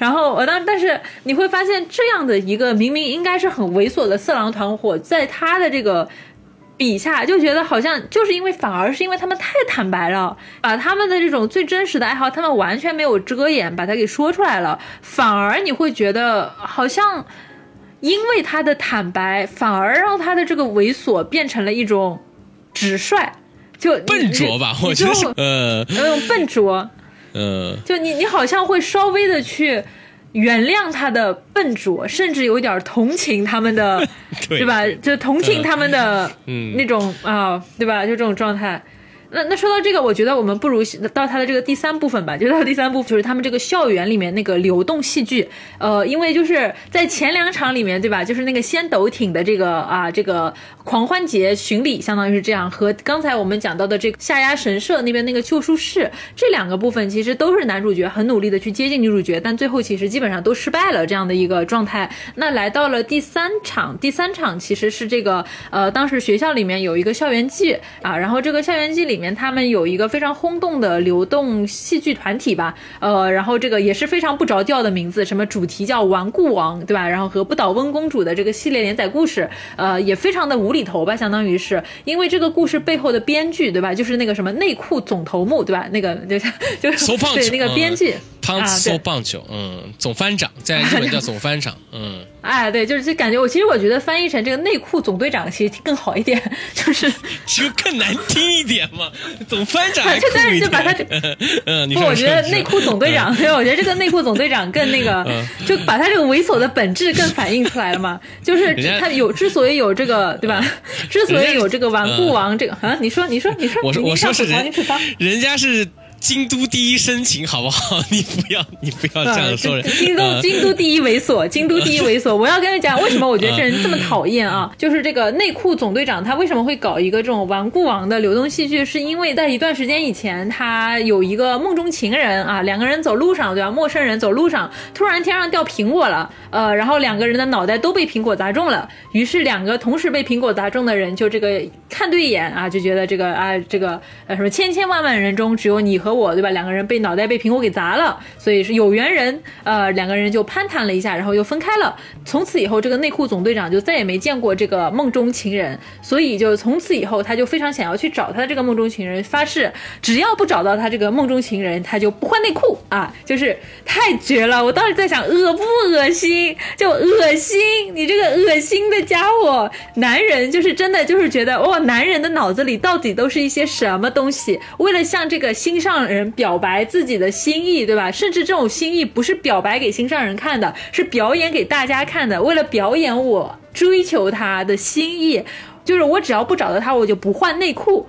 然后我当但是。你会发现，这样的一个明明应该是很猥琐的色狼团伙，在他的这个笔下，就觉得好像就是因为反而是因为他们太坦白了，把他们的这种最真实的爱好，他们完全没有遮掩，把它给说出来了。反而你会觉得，好像因为他的坦白，反而让他的这个猥琐变成了一种直率，就笨拙吧？我觉得，呃，那种笨拙，嗯，就你你好像会稍微的去。原谅他的笨拙，甚至有点同情他们的，对吧？就同情他们的那种啊，对吧？就这种状态。那那说到这个，我觉得我们不如到他的这个第三部分吧。就到第三部分，就是他们这个校园里面那个流动戏剧。呃，因为就是在前两场里面，对吧？就是那个先斗挺的这个啊，这个狂欢节巡礼，相当于是这样。和刚才我们讲到的这个下压神社那边那个救书室，这两个部分其实都是男主角很努力的去接近女主角，但最后其实基本上都失败了这样的一个状态。那来到了第三场，第三场其实是这个呃，当时学校里面有一个校园季啊，然后这个校园季里面。他们有一个非常轰动的流动戏剧团体吧，呃，然后这个也是非常不着调的名字，什么主题叫顽固王，对吧？然后和不倒翁公主的这个系列连载故事，呃，也非常的无厘头吧，相当于是因为这个故事背后的编剧，对吧？就是那个什么内裤总头目，对吧？那个就是就是对那个编剧。汤搜棒球，嗯，总番长在日本叫总番长，嗯，哎，对，就是就感觉我其实我觉得翻译成这个内裤总队长其实更好一点，就是 就更难听一点嘛，总番长 就但是就把他，嗯，不，我觉得内裤总队长，因为我觉得这个内裤总队长更那个，就把他这个猥琐的本质更反映出来了嘛，就是他有之所以有这个，对吧？之所以有这个顽固王这个啊，你说，你说，你说，我说我说是人，人家是。京都第一深情，好不好？你不要，你不要这样说人。京都，京都第一猥琐，京都第一猥琐。我要跟你讲，为什么我觉得这人这么讨厌啊？就是这个内裤总队长，他为什么会搞一个这种顽固王的流动戏剧？是因为在一段时间以前，他有一个梦中情人啊，两个人走路上，对吧？陌生人走路上，突然天上掉苹果了，呃，然后两个人的脑袋都被苹果砸中了，于是两个同时被苹果砸中的人就这个看对眼啊，就觉得这个啊，这个呃什么千千万万人中只有你和我，对吧？两个人被脑袋被苹果给砸了，所以是有缘人，呃，两个人就攀谈了一下，然后又分开了。从此以后，这个内裤总队长就再也没见过这个梦中情人，所以就从此以后，他就非常想要去找他的这个梦中情人，发誓只要不找到他这个梦中情人，他就不换内裤啊！就是太绝了！我当时在想，恶不恶心？就恶心！你这个恶心的家伙，男人就是真的就是觉得哇，男人的脑子里到底都是一些什么东西？为了向这个心上人表白自己的心意，对吧？甚至这种心意不是表白给心上人看的，是表演给大家看的。为了表演我追求他的心意，就是我只要不找到他，我就不换内裤。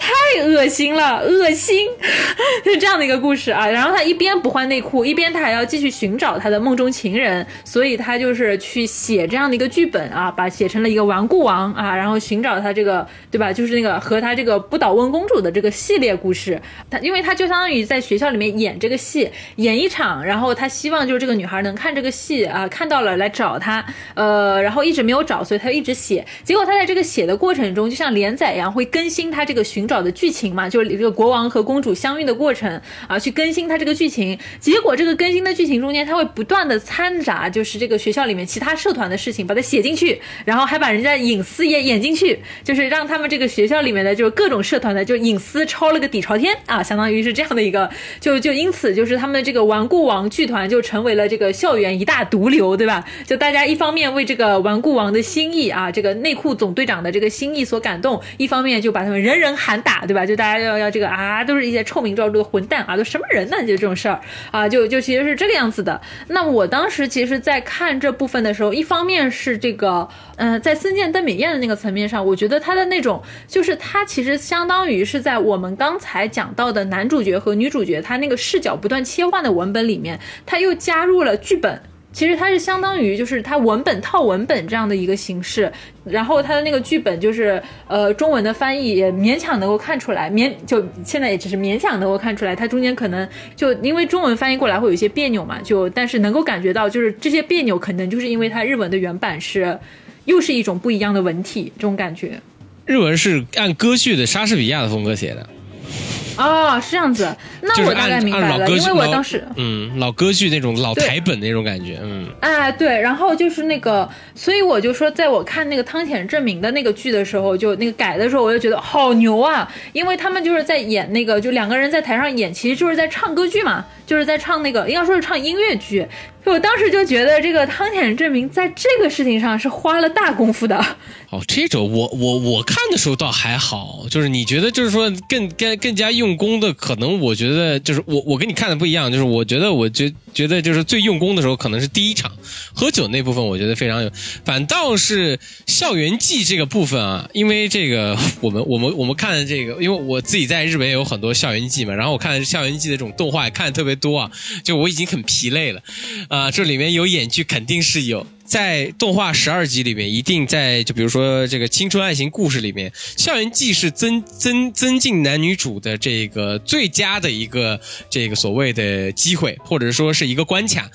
太恶心了，恶心，是这样的一个故事啊。然后他一边不换内裤，一边他还要继续寻找他的梦中情人，所以他就是去写这样的一个剧本啊，把写成了一个顽固王啊，然后寻找他这个对吧？就是那个和他这个不倒翁公主的这个系列故事。他因为他就相当于在学校里面演这个戏，演一场，然后他希望就是这个女孩能看这个戏啊，看到了来找他，呃，然后一直没有找，所以他一直写。结果他在这个写的过程中，就像连载一样，会更新他这个寻。找的剧情嘛，就是这个国王和公主相遇的过程啊，去更新他这个剧情。结果这个更新的剧情中间，他会不断的掺杂，就是这个学校里面其他社团的事情，把它写进去，然后还把人家隐私也演进去，就是让他们这个学校里面的就是各种社团的就隐私抄了个底朝天啊，相当于是这样的一个，就就因此就是他们这个顽固王剧团就成为了这个校园一大毒瘤，对吧？就大家一方面为这个顽固王的心意啊，这个内裤总队长的这个心意所感动，一方面就把他们人人喊。打对吧？就大家要要这个啊，都是一些臭名昭著的混蛋啊，都什么人呢？就这种事儿啊，就就其实是这个样子的。那我当时其实，在看这部分的时候，一方面是这个，嗯，在森见邓美彦的那个层面上，我觉得他的那种，就是他其实相当于是在我们刚才讲到的男主角和女主角他那个视角不断切换的文本里面，他又加入了剧本。其实它是相当于就是它文本套文本这样的一个形式，然后它的那个剧本就是呃中文的翻译也勉强能够看出来，勉就现在也只是勉强能够看出来，它中间可能就因为中文翻译过来会有一些别扭嘛，就但是能够感觉到就是这些别扭可能就是因为它日文的原版是又是一种不一样的文体这种感觉。日文是按歌剧的莎士比亚的风格写的。哦，是这样子，那我大概明白了，因为我当时，嗯，老歌剧那种老台本那种感觉，嗯，哎，对，然后就是那个，所以我就说，在我看那个汤浅证明的那个剧的时候，就那个改的时候，我就觉得好牛啊，因为他们就是在演那个，就两个人在台上演，其实就是在唱歌剧嘛，就是在唱那个，应该说是唱音乐剧。我当时就觉得这个汤浅证明在这个事情上是花了大功夫的。哦，这种我我我看的时候倒还好，就是你觉得就是说更更更加用功的，可能我觉得就是我我跟你看的不一样，就是我觉得我觉觉得就是最用功的时候可能是第一场喝酒那部分，我觉得非常有。反倒是校园季这个部分啊，因为这个我们我们我们看的这个，因为我自己在日本也有很多校园季嘛，然后我看校园季的这种动画也看的特别多啊，就我已经很疲累了。啊，这里面有演剧肯定是有，在动画十二集里面，一定在就比如说这个青春爱情故事里面，校园季是增增增进男女主的这个最佳的一个这个所谓的机会，或者说是一个关卡。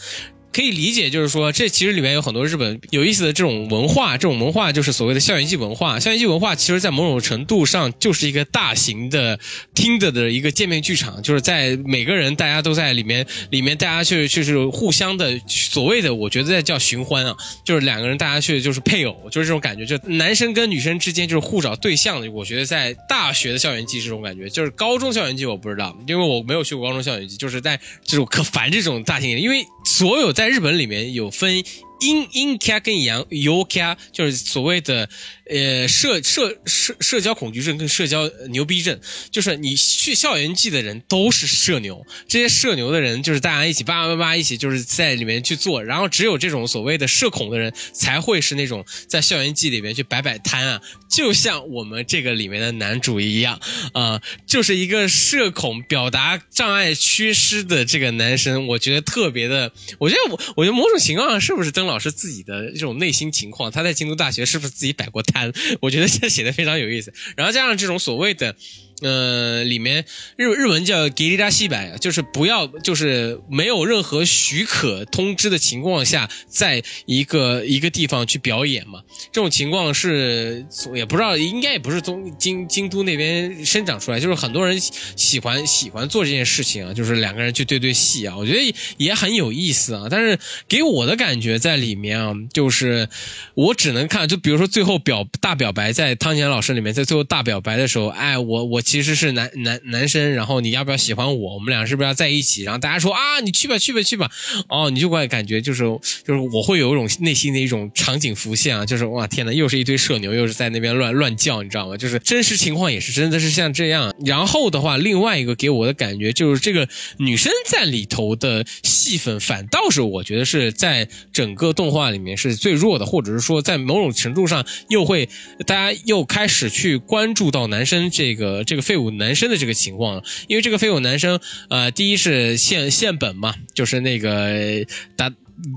可以理解，就是说，这其实里面有很多日本有意思的这种文化，这种文化就是所谓的校园季文化。校园季文化其实，在某种程度上就是一个大型的听着的一个见面剧场，就是在每个人大家都在里面，里面大家去就是互相的所谓的，我觉得在叫寻欢啊，就是两个人大家去就是配偶，就是这种感觉，就男生跟女生之间就是互找对象的。我觉得在大学的校园季这种感觉，就是高中校园季我不知道，因为我没有去过高中校园季，就是在这种可烦这种大型，因为所有在。在日本里面有分阴阴卡跟阳有卡，就是所谓的呃社社社社交恐惧症跟社交牛逼症，就是你去校园季的人都是社牛，这些社牛的人就是大家一起叭叭叭一起就是在里面去做，然后只有这种所谓的社恐的人才会是那种在校园季里面去摆摆摊啊，就像我们这个里面的男主一样啊、就是一个社恐表达障碍缺失的这个男生，我觉得特别的，我觉得我我觉得某种情况是不是老师自己的这种内心情况，他在京都大学是不是自己摆过摊？我觉得这写的非常有意思，然后加上这种所谓的。呃，里面日日文叫 g i r i r a 西白，就是不要，就是没有任何许可通知的情况下，在一个一个地方去表演嘛。这种情况是也不知道，应该也不是从京京都那边生长出来，就是很多人喜喜欢喜欢做这件事情啊，就是两个人去对对戏啊，我觉得也很有意思啊。但是给我的感觉在里面啊，就是我只能看，就比如说最后表大表白，在汤浅老师里面，在最后大表白的时候，哎，我我其实是男男男生，然后你要不要喜欢我？我们俩是不是要在一起？然后大家说啊，你去吧去吧去吧，哦，你就会感觉就是就是我会有一种内心的一种场景浮现啊，就是哇天呐，又是一堆社牛，又是在那边乱乱叫，你知道吗？就是真实情况也是真的是像这样。然后的话，另外一个给我的感觉就是这个女生在里头的戏份，反倒是我觉得是在整个动画里面是最弱的，或者是说在某种程度上又会大家又开始去关注到男生这个这这个废物男生的这个情况，因为这个废物男生，呃，第一是现现本嘛，就是那个打。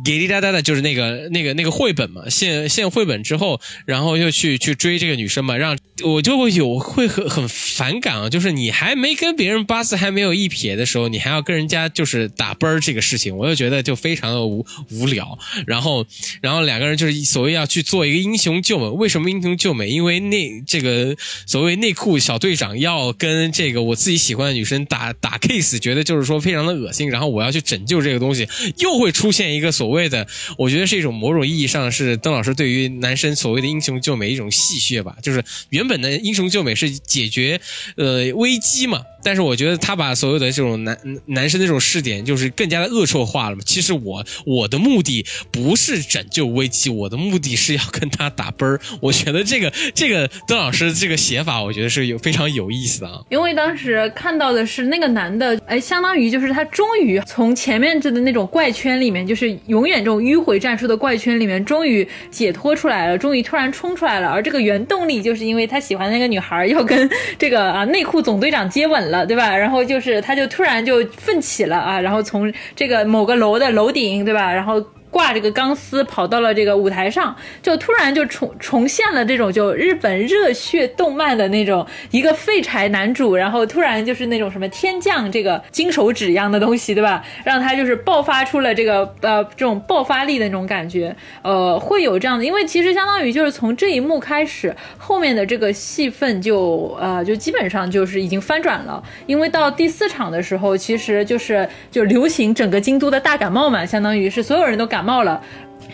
给力哒哒的，就是那个那个那个绘本嘛，现现绘本之后，然后又去去追这个女生嘛，让我就会有会很很反感啊，就是你还没跟别人八字还没有一撇的时候，你还要跟人家就是打啵儿这个事情，我就觉得就非常的无无聊。然后然后两个人就是所谓要去做一个英雄救美，为什么英雄救美？因为内这个所谓内裤小队长要跟这个我自己喜欢的女生打打 case，觉得就是说非常的恶心，然后我要去拯救这个东西，又会出现一个。所谓的，我觉得是一种某种意义上是邓老师对于男生所谓的英雄救美一种戏谑吧。就是原本的英雄救美是解决呃危机嘛，但是我觉得他把所有的这种男男生的这种视点就是更加的恶臭化了嘛。其实我我的目的不是拯救危机，我的目的是要跟他打啵儿。我觉得这个这个邓老师这个写法，我觉得是有非常有意思的啊。因为当时看到的是那个男的，哎，相当于就是他终于从前面这的那种怪圈里面，就是永远这种迂回战术的怪圈里面，终于解脱出来了，终于突然冲出来了。而这个原动力就是因为他喜欢那个女孩要跟这个啊内裤总队长接吻了，对吧？然后就是他就突然就奋起了啊，然后从这个某个楼的楼顶，对吧？然后。挂这个钢丝跑到了这个舞台上，就突然就重重现了这种就日本热血动漫的那种一个废柴男主，然后突然就是那种什么天降这个金手指一样的东西，对吧？让他就是爆发出了这个呃这种爆发力的那种感觉，呃，会有这样的，因为其实相当于就是从这一幕开始，后面的这个戏份就呃就基本上就是已经翻转了，因为到第四场的时候，其实就是就流行整个京都的大感冒嘛，相当于是所有人都感。冒冒了，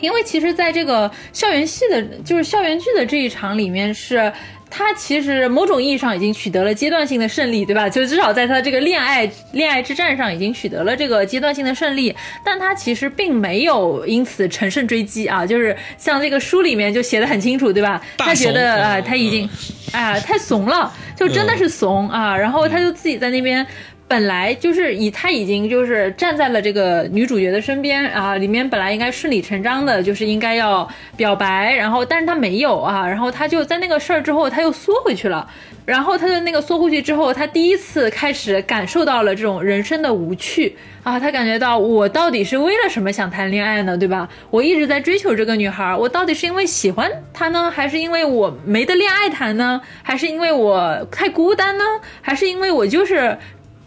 因为其实在这个校园戏的，就是校园剧的这一场里面，是他其实某种意义上已经取得了阶段性的胜利，对吧？就至少在他这个恋爱恋爱之战上已经取得了这个阶段性的胜利，但他其实并没有因此乘胜追击啊，就是像这个书里面就写的很清楚，对吧？他觉得啊、呃，他已经啊、呃、太怂了，就真的是怂啊，然后他就自己在那边。本来就是以他已经就是站在了这个女主角的身边啊，里面本来应该顺理成章的，就是应该要表白，然后但是他没有啊，然后他就在那个事儿之后他又缩回去了，然后他的那个缩回去之后，他第一次开始感受到了这种人生的无趣啊，他感觉到我到底是为了什么想谈恋爱呢，对吧？我一直在追求这个女孩，我到底是因为喜欢她呢，还是因为我没得恋爱谈呢，还是因为我太孤单呢，还是因为我就是。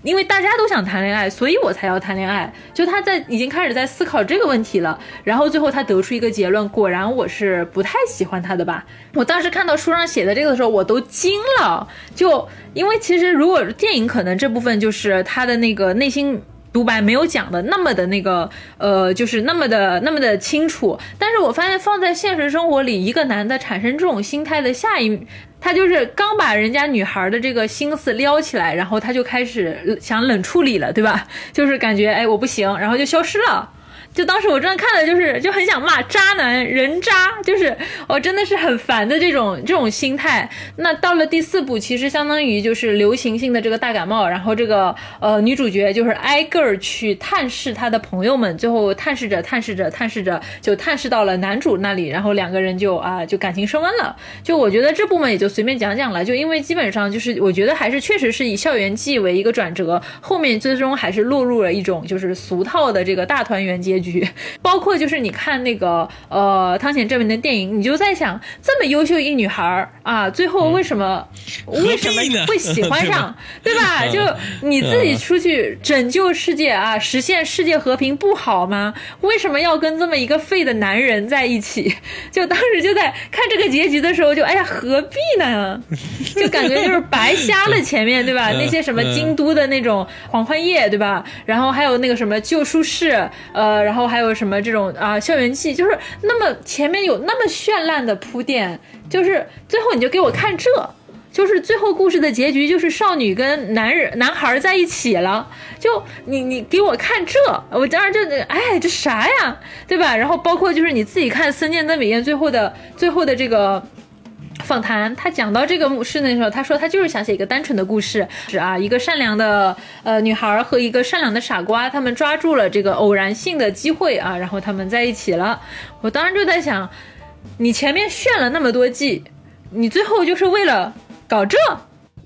因为大家都想谈恋爱，所以我才要谈恋爱。就他在已经开始在思考这个问题了，然后最后他得出一个结论：果然我是不太喜欢他的吧。我当时看到书上写的这个的时候，我都惊了。就因为其实如果电影可能这部分就是他的那个内心。独白没有讲的那么的那个，呃，就是那么的那么的清楚。但是我发现放在现实生活里，一个男的产生这种心态的下一，他就是刚把人家女孩的这个心思撩起来，然后他就开始想冷处理了，对吧？就是感觉哎我不行，然后就消失了。就当时我真的看了，就是就很想骂渣男人渣，就是我真的是很烦的这种这种心态。那到了第四部，其实相当于就是流行性的这个大感冒，然后这个呃女主角就是挨个儿去探视她的朋友们，最后探视着探视着探视着，就探视到了男主那里，然后两个人就啊就感情升温了。就我觉得这部分也就随便讲讲了，就因为基本上就是我觉得还是确实是以校园季为一个转折，后面最终还是落入了一种就是俗套的这个大团圆结局。包括就是你看那个呃汤显证明的电影，你就在想这么优秀一女孩儿啊，最后为什么为什么会喜欢上，对吧？就你自己出去拯救世界啊，实现世界和平不好吗？为什么要跟这么一个废的男人在一起？就当时就在看这个结局的时候，就哎呀何必呢？就感觉就是白瞎了 前面，对吧？那些什么京都的那种狂欢夜，对吧？然后还有那个什么旧书室，呃，然后后还有什么这种啊校园季，就是那么前面有那么绚烂的铺垫，就是最后你就给我看这，就是最后故事的结局就是少女跟男人男孩在一起了，就你你给我看这，我当时就哎这啥呀，对吧？然后包括就是你自己看森见登美彦最后的最后的这个。访谈，他讲到这个事的时候，他说他就是想写一个单纯的故事，是啊，一个善良的呃女孩和一个善良的傻瓜，他们抓住了这个偶然性的机会啊，然后他们在一起了。我当时就在想，你前面炫了那么多季，你最后就是为了搞这？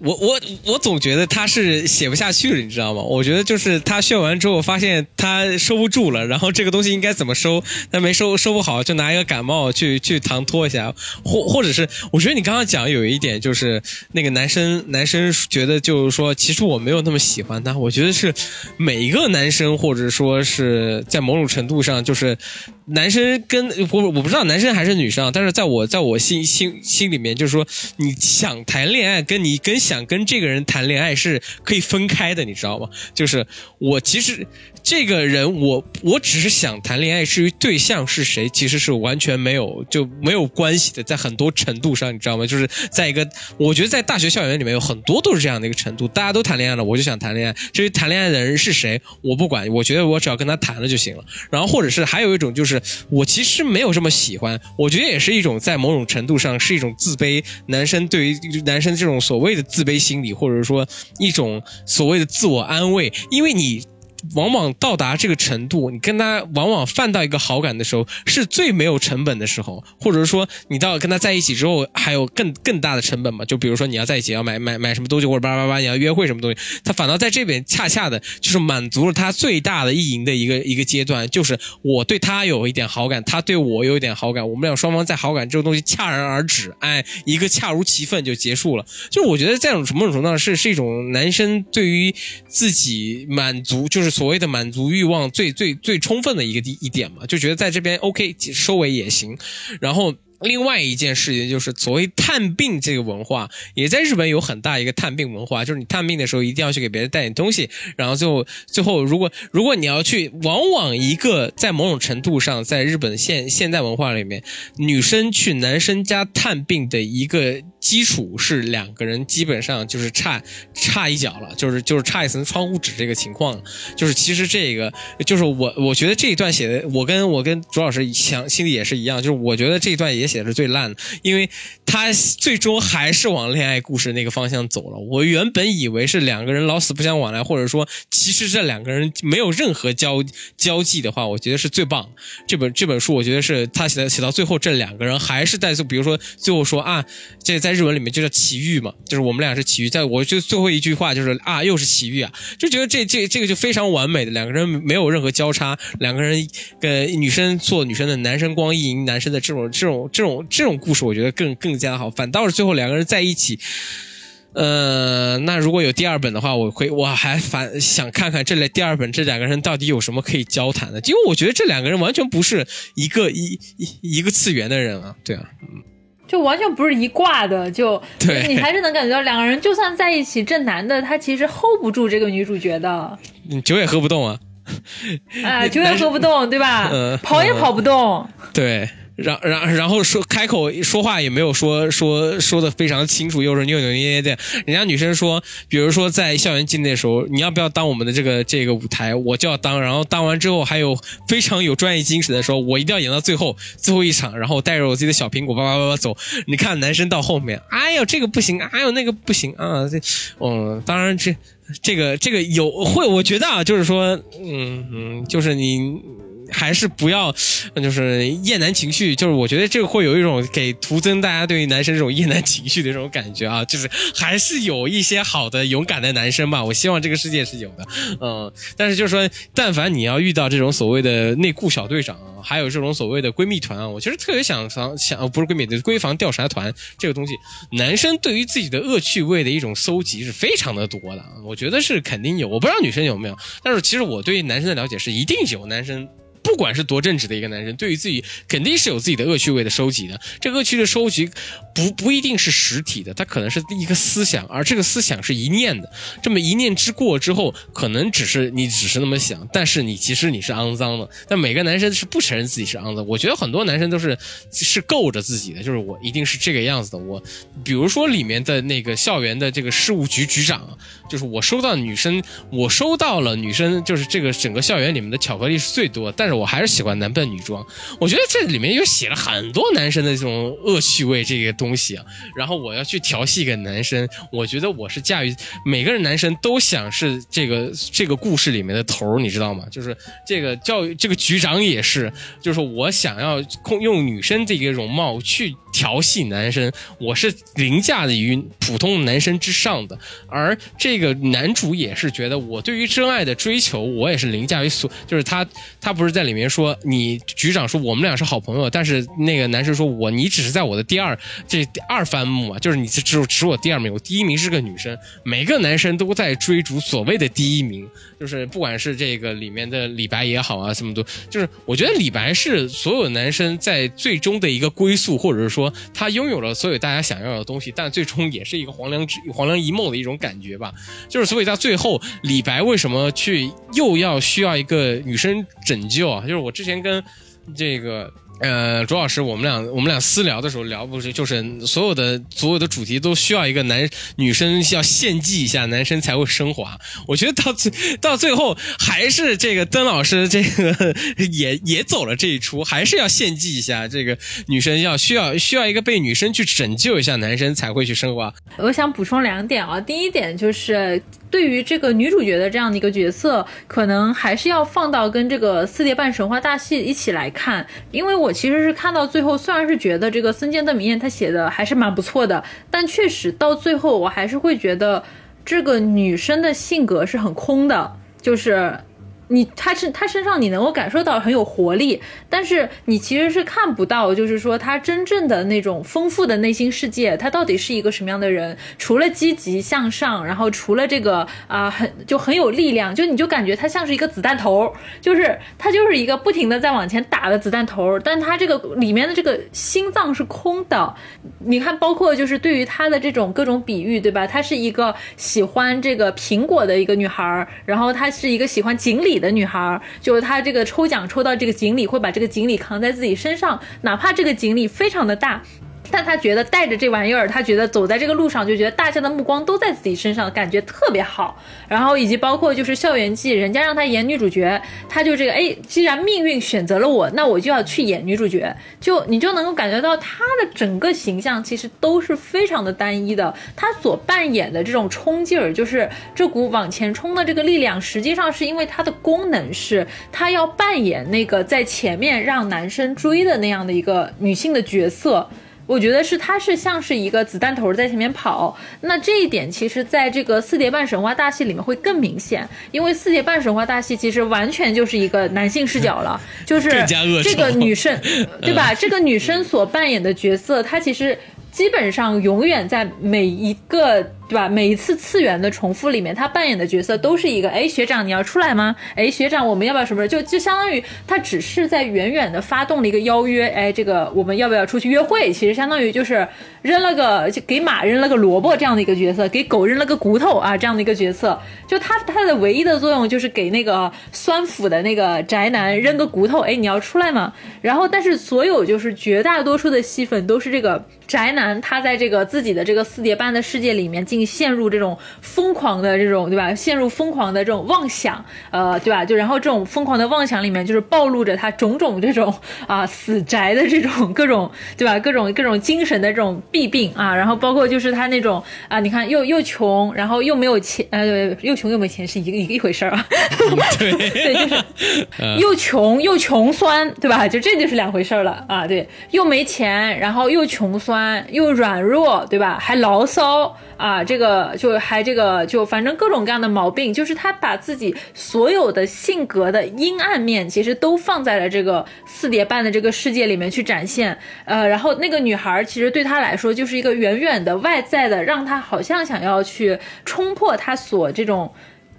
我我我总觉得他是写不下去了，你知道吗？我觉得就是他炫完之后发现他收不住了，然后这个东西应该怎么收，他没收收不好，就拿一个感冒去去搪托一下，或或者是我觉得你刚刚讲有一点就是那个男生男生觉得就是说其实我没有那么喜欢他，我觉得是每一个男生或者说是在某种程度上就是男生跟我我不知道男生还是女生，但是在我在我心心心里面就是说你想谈恋爱跟你跟。想跟这个人谈恋爱是可以分开的，你知道吗？就是我其实这个人，我我只是想谈恋爱，至于对象是谁，其实是完全没有就没有关系的。在很多程度上，你知道吗？就是在一个，我觉得在大学校园里面有很多都是这样的一个程度，大家都谈恋爱了，我就想谈恋爱。至于谈恋爱的人是谁，我不管，我觉得我只要跟他谈了就行了。然后或者是还有一种就是，我其实没有这么喜欢，我觉得也是一种在某种程度上是一种自卑。男生对于男生这种所谓的自。自卑心理，或者说一种所谓的自我安慰，因为你。往往到达这个程度，你跟他往往犯到一个好感的时候，是最没有成本的时候，或者说你到跟他在一起之后，还有更更大的成本嘛？就比如说你要在一起要买买买什么东西，或者叭叭叭你要约会什么东西，他反倒在这边恰恰的就是满足了他最大的意淫的一个一个阶段，就是我对他有一点好感，他对我有一点好感，我们俩双方在好感这个东西戛然而止，哎，一个恰如其分就结束了。就是我觉得这种某种程度上是是一种男生对于自己满足，就是。所谓的满足欲望最最最充分的一个一点嘛，就觉得在这边 OK 收尾也行，然后。另外一件事情就是所谓探病这个文化，也在日本有很大一个探病文化，就是你探病的时候一定要去给别人带点东西，然后最后最后如果如果你要去，往往一个在某种程度上，在日本现现代文化里面，女生去男生家探病的一个基础是两个人基本上就是差差一脚了，就是就是差一层窗户纸这个情况，就是其实这个就是我我觉得这一段写的，我跟我跟卓老师想心里也是一样，就是我觉得这一段也。写的是最烂的，因为他最终还是往恋爱故事那个方向走了。我原本以为是两个人老死不相往来，或者说其实这两个人没有任何交交际的话，我觉得是最棒。这本这本书，我觉得是他写的写到最后，这两个人还是在，比如说最后说啊，这在日文里面就叫奇遇嘛，就是我们俩是奇遇。在我就最后一句话就是啊，又是奇遇啊，就觉得这这这个就非常完美的两个人没有任何交叉，两个人跟女生做女生的，男生光意淫男生的这种这种。这种这种故事，我觉得更更加好。反倒是最后两个人在一起，呃，那如果有第二本的话，我会我还反想看看这类第二本这两个人到底有什么可以交谈的。因为我觉得这两个人完全不是一个一一一个次元的人啊，对啊，嗯，就完全不是一挂的，就对你还是能感觉到两个人就算在一起，这男的他其实 hold 不住这个女主角的，酒也喝不动啊，啊，酒也喝不动，对吧？嗯，跑也跑不动，对。然然然后说开口说话也没有说说说的非常清楚，又是扭扭捏捏的。人家女生说，比如说在校园境内的时候，你要不要当我们的这个这个舞台，我就要当。然后当完之后还有非常有专业精神的说，我一定要演到最后最后一场，然后带着我自己的小苹果叭叭叭叭走。你看男生到后面，哎呦这个不行，哎呦那个不行啊，这嗯，当然这这个这个有会，我觉得啊，就是说，嗯嗯，就是你。还是不要，就是厌男情绪，就是我觉得这个会有一种给徒增大家对于男生这种厌男情绪的这种感觉啊，就是还是有一些好的勇敢的男生吧，我希望这个世界是有的，嗯，但是就是说，但凡你要遇到这种所谓的内裤小队长，还有这种所谓的闺蜜团啊，我其实特别想想想，不是闺蜜的闺房调查团这个东西，男生对于自己的恶趣味的一种搜集是非常的多的，我觉得是肯定有，我不知道女生有没有，但是其实我对男生的了解是一定有男生。不管是多正直的一个男生，对于自己肯定是有自己的恶趣味的收集的。这恶趣的收集不不一定是实体的，它可能是一个思想，而这个思想是一念的。这么一念之过之后，可能只是你只是那么想，但是你其实你是肮脏的。但每个男生是不承认自己是肮脏。我觉得很多男生都是是够着自己的，就是我一定是这个样子的。我比如说里面的那个校园的这个事务局局长，就是我收到女生，我收到了女生，就是这个整个校园里面的巧克力是最多，但。我还是喜欢男扮女装，我觉得这里面又写了很多男生的这种恶趣味这个东西啊。然后我要去调戏一个男生，我觉得我是驾驭每个人男生都想是这个这个故事里面的头你知道吗？就是这个教育这个局长也是，就是我想要控用女生这个容貌去调戏男生，我是凌驾于普通男生之上的。而这个男主也是觉得我对于真爱的追求，我也是凌驾于所，就是他他不是在。在里面说，你局长说我们俩是好朋友，但是那个男生说我你只是在我的第二这二番目啊，就是你只有只我第二名，我第一名是个女生。每个男生都在追逐所谓的第一名，就是不管是这个里面的李白也好啊，什么都就是我觉得李白是所有男生在最终的一个归宿，或者是说他拥有了所有大家想要的东西，但最终也是一个黄粱之黄粱一梦的一种感觉吧。就是所以到最后，李白为什么去又要需要一个女生拯救？就是我之前跟这个呃卓老师，我们俩我们俩私聊的时候聊，不是就是所有的所有的主题都需要一个男女生要献祭一下，男生才会升华。我觉得到最到最后还是这个曾老师这个也也走了这一出，还是要献祭一下这个女生要需要需要一个被女生去拯救一下，男生才会去升华。我想补充两点啊，第一点就是。对于这个女主角的这样的一个角色，可能还是要放到跟这个四叠半神话大戏一起来看，因为我其实是看到最后，虽然是觉得这个森见的明彦他写的还是蛮不错的，但确实到最后我还是会觉得这个女生的性格是很空的，就是。你他是他身上你能够感受到很有活力，但是你其实是看不到，就是说他真正的那种丰富的内心世界，他到底是一个什么样的人？除了积极向上，然后除了这个啊很就很有力量，就你就感觉他像是一个子弹头，就是他就是一个不停的在往前打的子弹头，但他这个里面的这个心脏是空的。你看，包括就是对于他的这种各种比喻，对吧？他是一个喜欢这个苹果的一个女孩，然后他是一个喜欢锦鲤。的女孩，就是她这个抽奖抽到这个锦鲤，会把这个锦鲤扛在自己身上，哪怕这个锦鲤非常的大。但他觉得带着这玩意儿，他觉得走在这个路上就觉得大家的目光都在自己身上，感觉特别好。然后以及包括就是校园季，人家让他演女主角，他就这个哎，既然命运选择了我，那我就要去演女主角。就你就能够感觉到他的整个形象其实都是非常的单一的。他所扮演的这种冲劲儿，就是这股往前冲的这个力量，实际上是因为他的功能是他要扮演那个在前面让男生追的那样的一个女性的角色。我觉得是，它是像是一个子弹头在前面跑，那这一点其实在这个四叠半神话大戏里面会更明显，因为四叠半神话大戏其实完全就是一个男性视角了，就是这个女生，对吧？这个女生所扮演的角色，她其实基本上永远在每一个。对吧？每一次次元的重复里面，他扮演的角色都是一个，哎，学长你要出来吗？哎，学长我们要不要什么？就就相当于他只是在远远的发动了一个邀约，哎，这个我们要不要出去约会？其实相当于就是扔了个就给马扔了个萝卜这样的一个角色，给狗扔了个骨头啊这样的一个角色。就他他的唯一的作用就是给那个酸腐的那个宅男扔个骨头，哎，你要出来吗？然后但是所有就是绝大多数的戏份都是这个宅男他在这个自己的这个四叠半的世界里面进陷入这种疯狂的这种对吧？陷入疯狂的这种妄想，呃，对吧？就然后这种疯狂的妄想里面就是暴露着他种种这种啊死宅的这种各种对吧？各种各种精神的这种弊病啊，然后包括就是他那种啊，你看又又穷，然后又没有钱，呃，又穷又没钱是一个一个一回事儿啊。对，就是又穷又穷酸，对吧？就这就是两回事儿了啊。对，又没钱，然后又穷酸，又软弱，对吧？还牢骚啊，这个就还这个就反正各种各样的毛病，就是他把自己所有的性格的阴暗面，其实都放在了这个四叠半的这个世界里面去展现。呃，然后那个女孩其实对他来说就是一个远远的外在的，让他好像想要去冲破他所这种。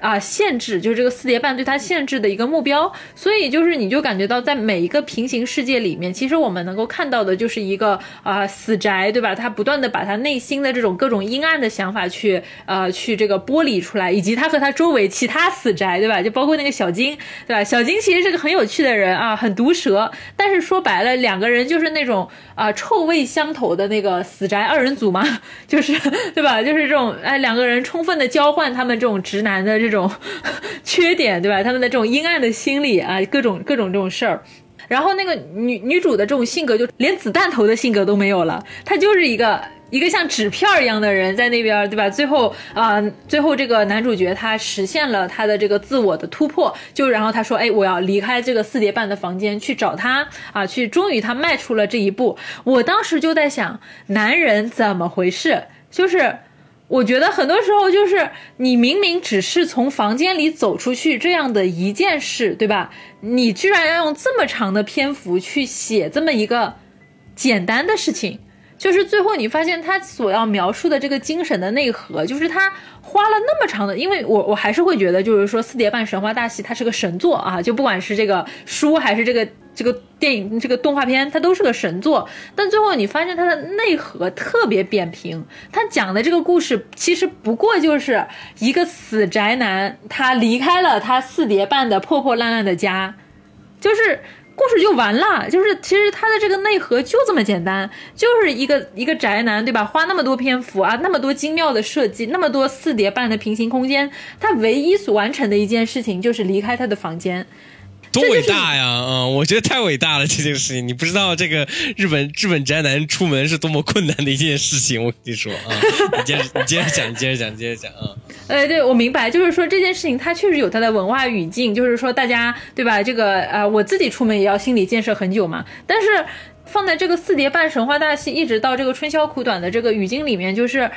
啊，限制就是这个四叠半对他限制的一个目标，所以就是你就感觉到在每一个平行世界里面，其实我们能够看到的就是一个啊死宅，对吧？他不断的把他内心的这种各种阴暗的想法去呃去这个剥离出来，以及他和他周围其他死宅，对吧？就包括那个小金，对吧？小金其实是个很有趣的人啊，很毒舌，但是说白了，两个人就是那种啊臭味相投的那个死宅二人组嘛，就是对吧？就是这种哎两个人充分的交换他们这种直男的这。这种 缺点，对吧？他们的这种阴暗的心理啊，各种各种这种事儿。然后那个女女主的这种性格，就连子弹头的性格都没有了。她就是一个一个像纸片一样的人，在那边，对吧？最后啊，最后这个男主角他实现了他的这个自我的突破，就然后他说：“哎，我要离开这个四叠半的房间去找他啊！”去，终于他迈出了这一步。我当时就在想，男人怎么回事？就是。我觉得很多时候就是你明明只是从房间里走出去这样的一件事，对吧？你居然要用这么长的篇幅去写这么一个简单的事情，就是最后你发现他所要描述的这个精神的内核，就是他花了那么长的，因为我我还是会觉得，就是说《四叠半神话大戏》它是个神作啊，就不管是这个书还是这个。这个电影、这个动画片，它都是个神作，但最后你发现它的内核特别扁平。它讲的这个故事，其实不过就是一个死宅男，他离开了他四叠半的破破烂烂的家，就是故事就完了。就是其实它的这个内核就这么简单，就是一个一个宅男，对吧？花那么多篇幅啊，那么多精妙的设计，那么多四叠半的平行空间，他唯一所完成的一件事情就是离开他的房间。多伟大呀！嗯，我觉得太伟大了这件事情。你不知道这个日本日本宅男出门是多么困难的一件事情。我跟你说啊，你接着你接着讲，你接着讲，接着讲啊。呃，对，我明白，就是说这件事情它确实有它的文化语境，就是说大家对吧？这个呃，我自己出门也要心理建设很久嘛。但是放在这个四叠半神话大戏，一直到这个春宵苦短的这个语境里面，就是。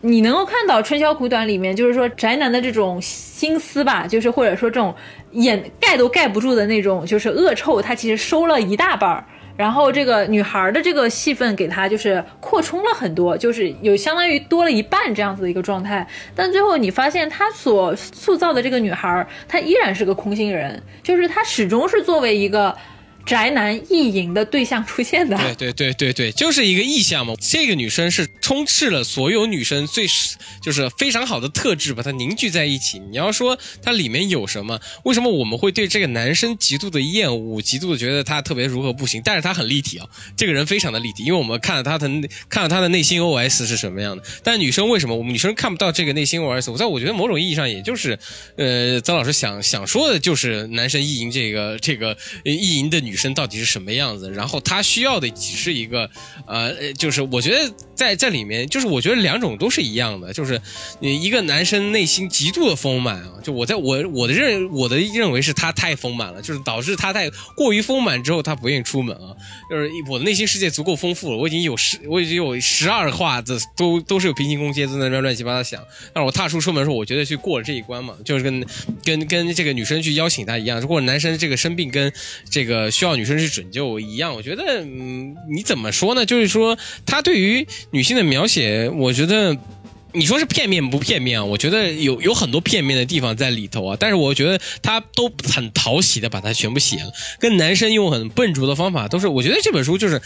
你能够看到《春宵苦短》里面，就是说宅男的这种心思吧，就是或者说这种掩盖都盖不住的那种，就是恶臭，他其实收了一大半儿。然后这个女孩的这个戏份给他就是扩充了很多，就是有相当于多了一半这样子的一个状态。但最后你发现他所塑造的这个女孩，她依然是个空心人，就是她始终是作为一个。宅男意淫的对象出现的，对对对对对，就是一个意象嘛。这个女生是充斥了所有女生最就是非常好的特质，把它凝聚在一起。你要说它里面有什么？为什么我们会对这个男生极度的厌恶，极度的觉得他特别如何不行？但是他很立体啊，这个人非常的立体，因为我们看了他的看了他的内心 OS 是什么样的。但女生为什么我们女生看不到这个内心 OS？我在我觉得某种意义上，也就是呃，曾老师想想说的就是男生意淫这个这个意淫的女。生到底是什么样子？然后他需要的只是一个，呃，就是我觉得在在里面，就是我觉得两种都是一样的，就是你一个男生内心极度的丰满啊，就我在我我的认我的认为是他太丰满了，就是导致他太过于丰满之后，他不愿意出门啊，就是我的内心世界足够丰富了，我已经有十我已经有十二画的都都是有平行空间在那边乱七八糟想，但是我踏出出门的时候，我觉得去过了这一关嘛，就是跟跟跟这个女生去邀请他一样，如果男生这个生病跟这个需要。女生去拯救一样，我觉得，嗯，你怎么说呢？就是说，他对于女性的描写，我觉得你说是片面不片面啊？我觉得有有很多片面的地方在里头啊，但是我觉得他都很讨喜的把它全部写了，跟男生用很笨拙的方法都是，我觉得这本书就是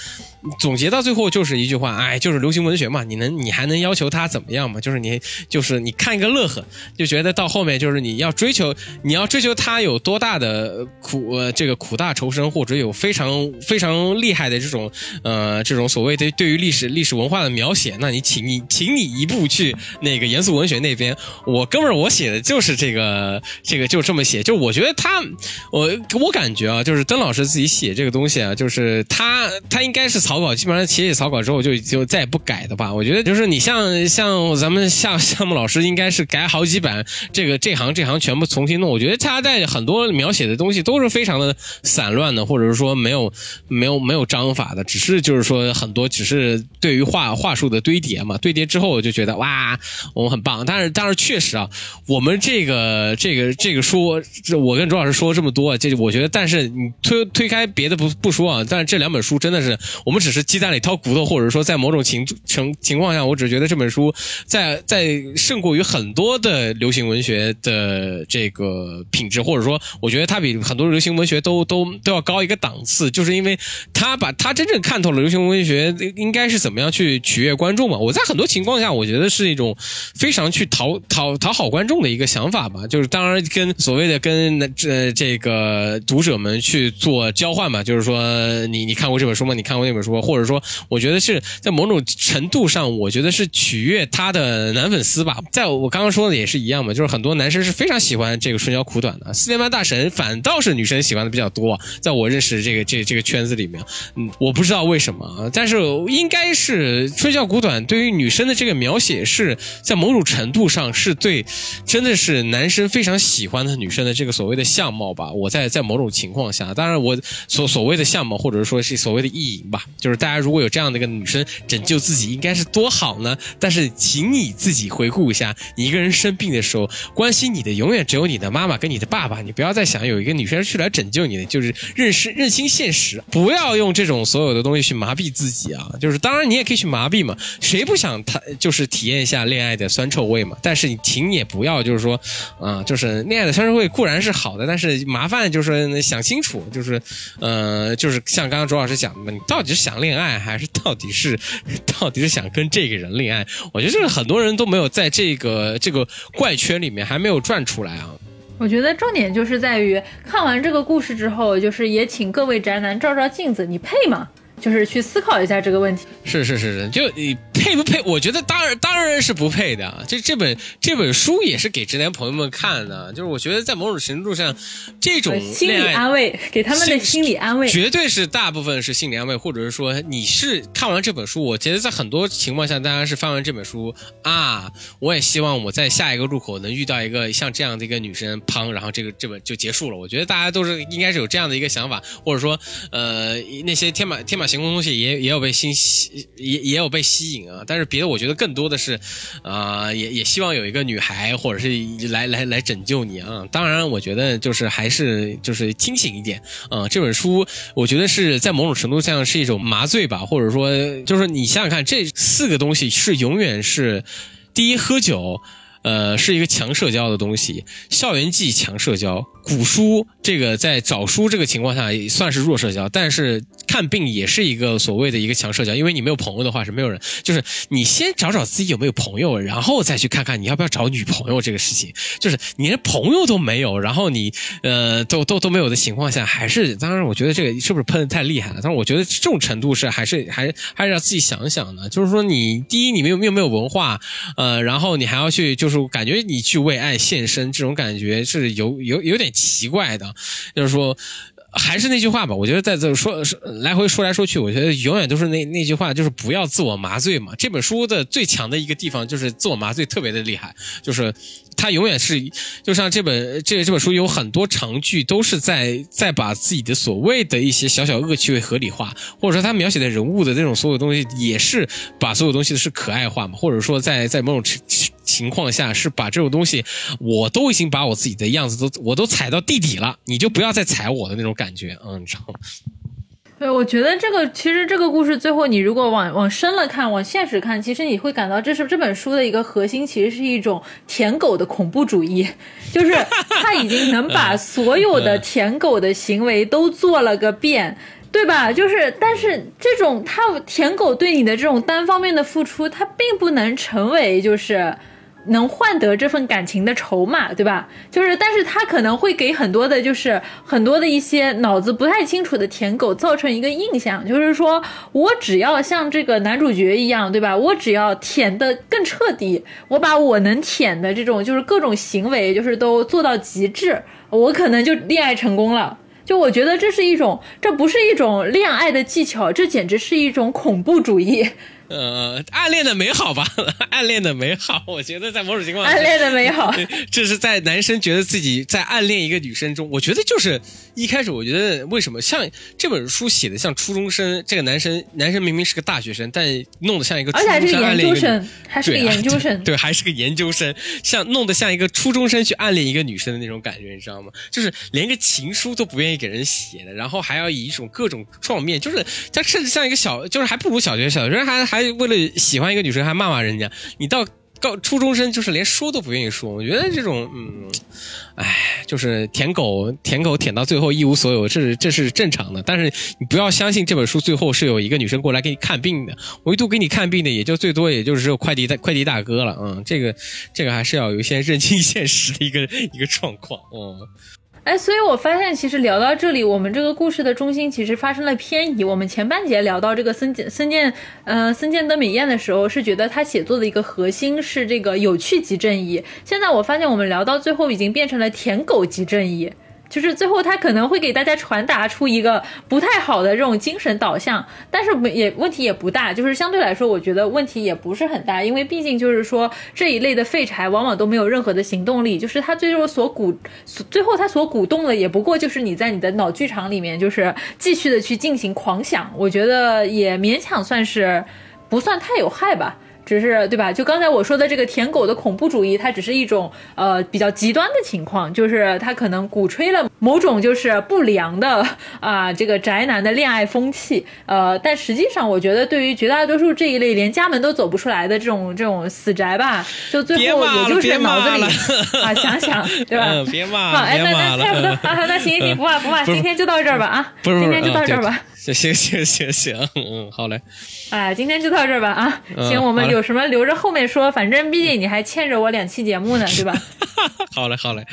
总结到最后就是一句话，哎，就是流行文学嘛，你能你还能要求他怎么样嘛？就是你就是你看一个乐呵，就觉得到后面就是你要追求你要追求他有多大的苦呃这个苦大仇深，或者有非常非常厉害的这种呃这种所谓的对于历史历史文化的描写，那你请你请你一步去。那个严肃文学那边，我哥们儿我写的就是这个，这个就这么写。就我觉得他，我我感觉啊，就是曾老师自己写这个东西啊，就是他他应该是草稿，基本上写写草稿之后就就再也不改的吧。我觉得就是你像像咱们项项目老师，应该是改好几版，这个这行这行全部重新弄。我觉得他在很多描写的东西都是非常的散乱的，或者是说没有没有没有章法的，只是就是说很多只是对于话话术的堆叠嘛，堆叠之后我就觉得哇。啊我们很棒，但是但是确实啊，我们这个这个这个书，这我跟周老师说这么多，这我觉得，但是你推推开别的不不说啊，但是这两本书真的是，我们只是鸡蛋里挑骨头，或者说在某种情情情况下，我只觉得这本书在在胜过于很多的流行文学的这个品质，或者说我觉得它比很多流行文学都都都要高一个档次，就是因为他把他真正看透了流行文学应该是怎么样去取悦观众嘛。我在很多情况下，我觉得是一种。非常去讨讨讨好观众的一个想法吧，就是当然跟所谓的跟这这个读者们去做交换嘛，就是说你你看过这本书吗？你看过那本书？或者说，我觉得是在某种程度上，我觉得是取悦他的男粉丝吧。在我刚刚说的也是一样嘛，就是很多男生是非常喜欢这个春娇苦短的，四点半大神反倒是女生喜欢的比较多。在我认识这个这这个圈子里面，嗯，我不知道为什么，但是应该是春娇苦短对于女生的这个描写是。是在某种程度上是对，真的是男生非常喜欢的女生的这个所谓的相貌吧。我在在某种情况下，当然我所所谓的相貌或者说是所谓的意淫吧，就是大家如果有这样的一个女生拯救自己，应该是多好呢。但是请你自己回顾一下，你一个人生病的时候，关心你的永远只有你的妈妈跟你的爸爸。你不要再想有一个女生去来拯救你的，就是认识认清现实，不要用这种所有的东西去麻痹自己啊。就是当然你也可以去麻痹嘛，谁不想他就是体验一下下恋爱的酸臭味嘛？但是你请也不要就是说，啊，就是恋爱的酸臭味固然是好的，但是麻烦就是想清楚，就是，呃，就是像刚刚周老师讲的，你到底是想恋爱，还是到底是到底是想跟这个人恋爱？我觉得这个很多人都没有在这个这个怪圈里面还没有转出来啊。我觉得重点就是在于看完这个故事之后，就是也请各位宅男照照镜子，你配吗？就是去思考一下这个问题。是是是是，就你配不配？我觉得当然当然是不配的。这这本这本书也是给直男朋友们看的。就是我觉得在某种程度上，这种心理安慰，给他们的心理安慰，绝对是大部分是心理安慰，或者是说你是看完这本书，我觉得在很多情况下，当然是翻完这本书啊，我也希望我在下一个路口能遇到一个像这样的一个女生，砰，然后这个这本就结束了。我觉得大家都是应该是有这样的一个想法，或者说呃那些天马天马。行空东西也也有被吸也也有被吸引啊，但是别的我觉得更多的是，啊，也也希望有一个女孩或者是来来来拯救你啊。当然，我觉得就是还是就是清醒一点啊。这本书我觉得是在某种程度上是一种麻醉吧，或者说就是你想想看，这四个东西是永远是第一喝酒。呃，是一个强社交的东西，校园季强社交，古书这个在找书这个情况下也算是弱社交，但是看病也是一个所谓的一个强社交，因为你没有朋友的话是没有人，就是你先找找自己有没有朋友，然后再去看看你要不要找女朋友这个事情，就是你连朋友都没有，然后你呃都都都没有的情况下，还是当然我觉得这个是不是喷的太厉害了？但是我觉得这种程度是还是还还是要自己想想的，就是说你第一你没有没有没有文化，呃，然后你还要去就是。就是感觉你去为爱献身，这种感觉是有有有点奇怪的。就是说，还是那句话吧，我觉得在这说来回说来说去，我觉得永远都是那那句话，就是不要自我麻醉嘛。这本书的最强的一个地方就是自我麻醉特别的厉害，就是。他永远是，就像这本这这本书有很多长句都是在在把自己的所谓的一些小小恶趣味合理化，或者说他描写的人物的那种所有东西也是把所有东西是可爱化嘛，或者说在在某种情况下是把这种东西我都已经把我自己的样子都我都踩到地底了，你就不要再踩我的那种感觉，嗯，你知道吗？对，我觉得这个其实这个故事最后，你如果往往深了看，往现实看，其实你会感到这是这本书的一个核心，其实是一种舔狗的恐怖主义，就是他已经能把所有的舔狗的行为都做了个遍，对吧？就是，但是这种他舔狗对你的这种单方面的付出，他并不能成为就是。能换得这份感情的筹码，对吧？就是，但是他可能会给很多的，就是很多的一些脑子不太清楚的舔狗造成一个印象，就是说我只要像这个男主角一样，对吧？我只要舔的更彻底，我把我能舔的这种就是各种行为，就是都做到极致，我可能就恋爱成功了。就我觉得这是一种，这不是一种恋爱的技巧，这简直是一种恐怖主义。呃，暗恋的美好吧，暗恋的美好，我觉得在某种情况下，暗恋的美好，这是在男生觉得自己在暗恋一个女生中，我觉得就是一开始，我觉得为什么像这本书写的像初中生，这个男生男生明明是个大学生，但弄得像一个而且还是研究生，还是个研究生，对，还是个研究生，像弄得像一个初中生去暗恋一个女生的那种感觉，你知道吗？就是连个情书都不愿意给人写的，然后还要以一种各种撞面，就是他甚至像一个小，就是还不如小学小学生还还。为了喜欢一个女生还骂骂人家，你到高初中生就是连说都不愿意说。我觉得这种，嗯，哎，就是舔狗，舔狗舔到最后一无所有，这是这是正常的。但是你不要相信这本书最后是有一个女生过来给你看病的，唯独给你看病的也就最多也就是只有快递大快递大哥了。嗯，这个这个还是要有一些认清现实的一个一个状况。嗯。哎，所以我发现，其实聊到这里，我们这个故事的中心其实发生了偏移。我们前半节聊到这个森建森建，呃，森建德美彦的时候，是觉得他写作的一个核心是这个有趣即正义。现在我发现，我们聊到最后，已经变成了舔狗即正义。就是最后他可能会给大家传达出一个不太好的这种精神导向，但是也问题也不大，就是相对来说，我觉得问题也不是很大，因为毕竟就是说这一类的废柴往往都没有任何的行动力，就是他最后所鼓，最后他所鼓动的也不过就是你在你的脑剧场里面就是继续的去进行狂想，我觉得也勉强算是不算太有害吧。只是对吧？就刚才我说的这个舔狗的恐怖主义，它只是一种呃比较极端的情况，就是它可能鼓吹了某种就是不良的啊这个宅男的恋爱风气，呃，但实际上我觉得对于绝大多数这一类连家门都走不出来的这种这种死宅吧，就最后也就是脑子里啊想想对吧？别骂，好，哎，那那差不多，啊，那行行不骂不骂，今天就到这儿吧啊，今天就到这儿吧。行行行行行，嗯，好嘞。哎，今天就到这儿吧啊！行，我们有什么留着后面说，反正毕竟你还欠着我两期节目呢，对吧？好嘞，好嘞。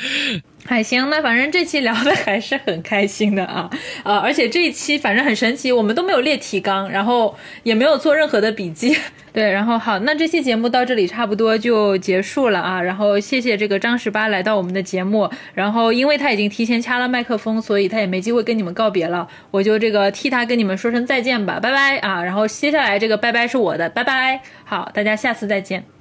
还行，那反正这期聊的 还是很开心的啊啊！而且这一期反正很神奇，我们都没有列提纲，然后也没有做任何的笔记。对，然后好，那这期节目到这里差不多就结束了啊。然后谢谢这个张十八来到我们的节目，然后因为他已经提前掐了麦克风，所以他也没机会跟你们告别了，我就这个替他跟你们说声再见吧，拜拜啊！然后接下来这个拜拜是我的，拜拜，好，大家下次再见。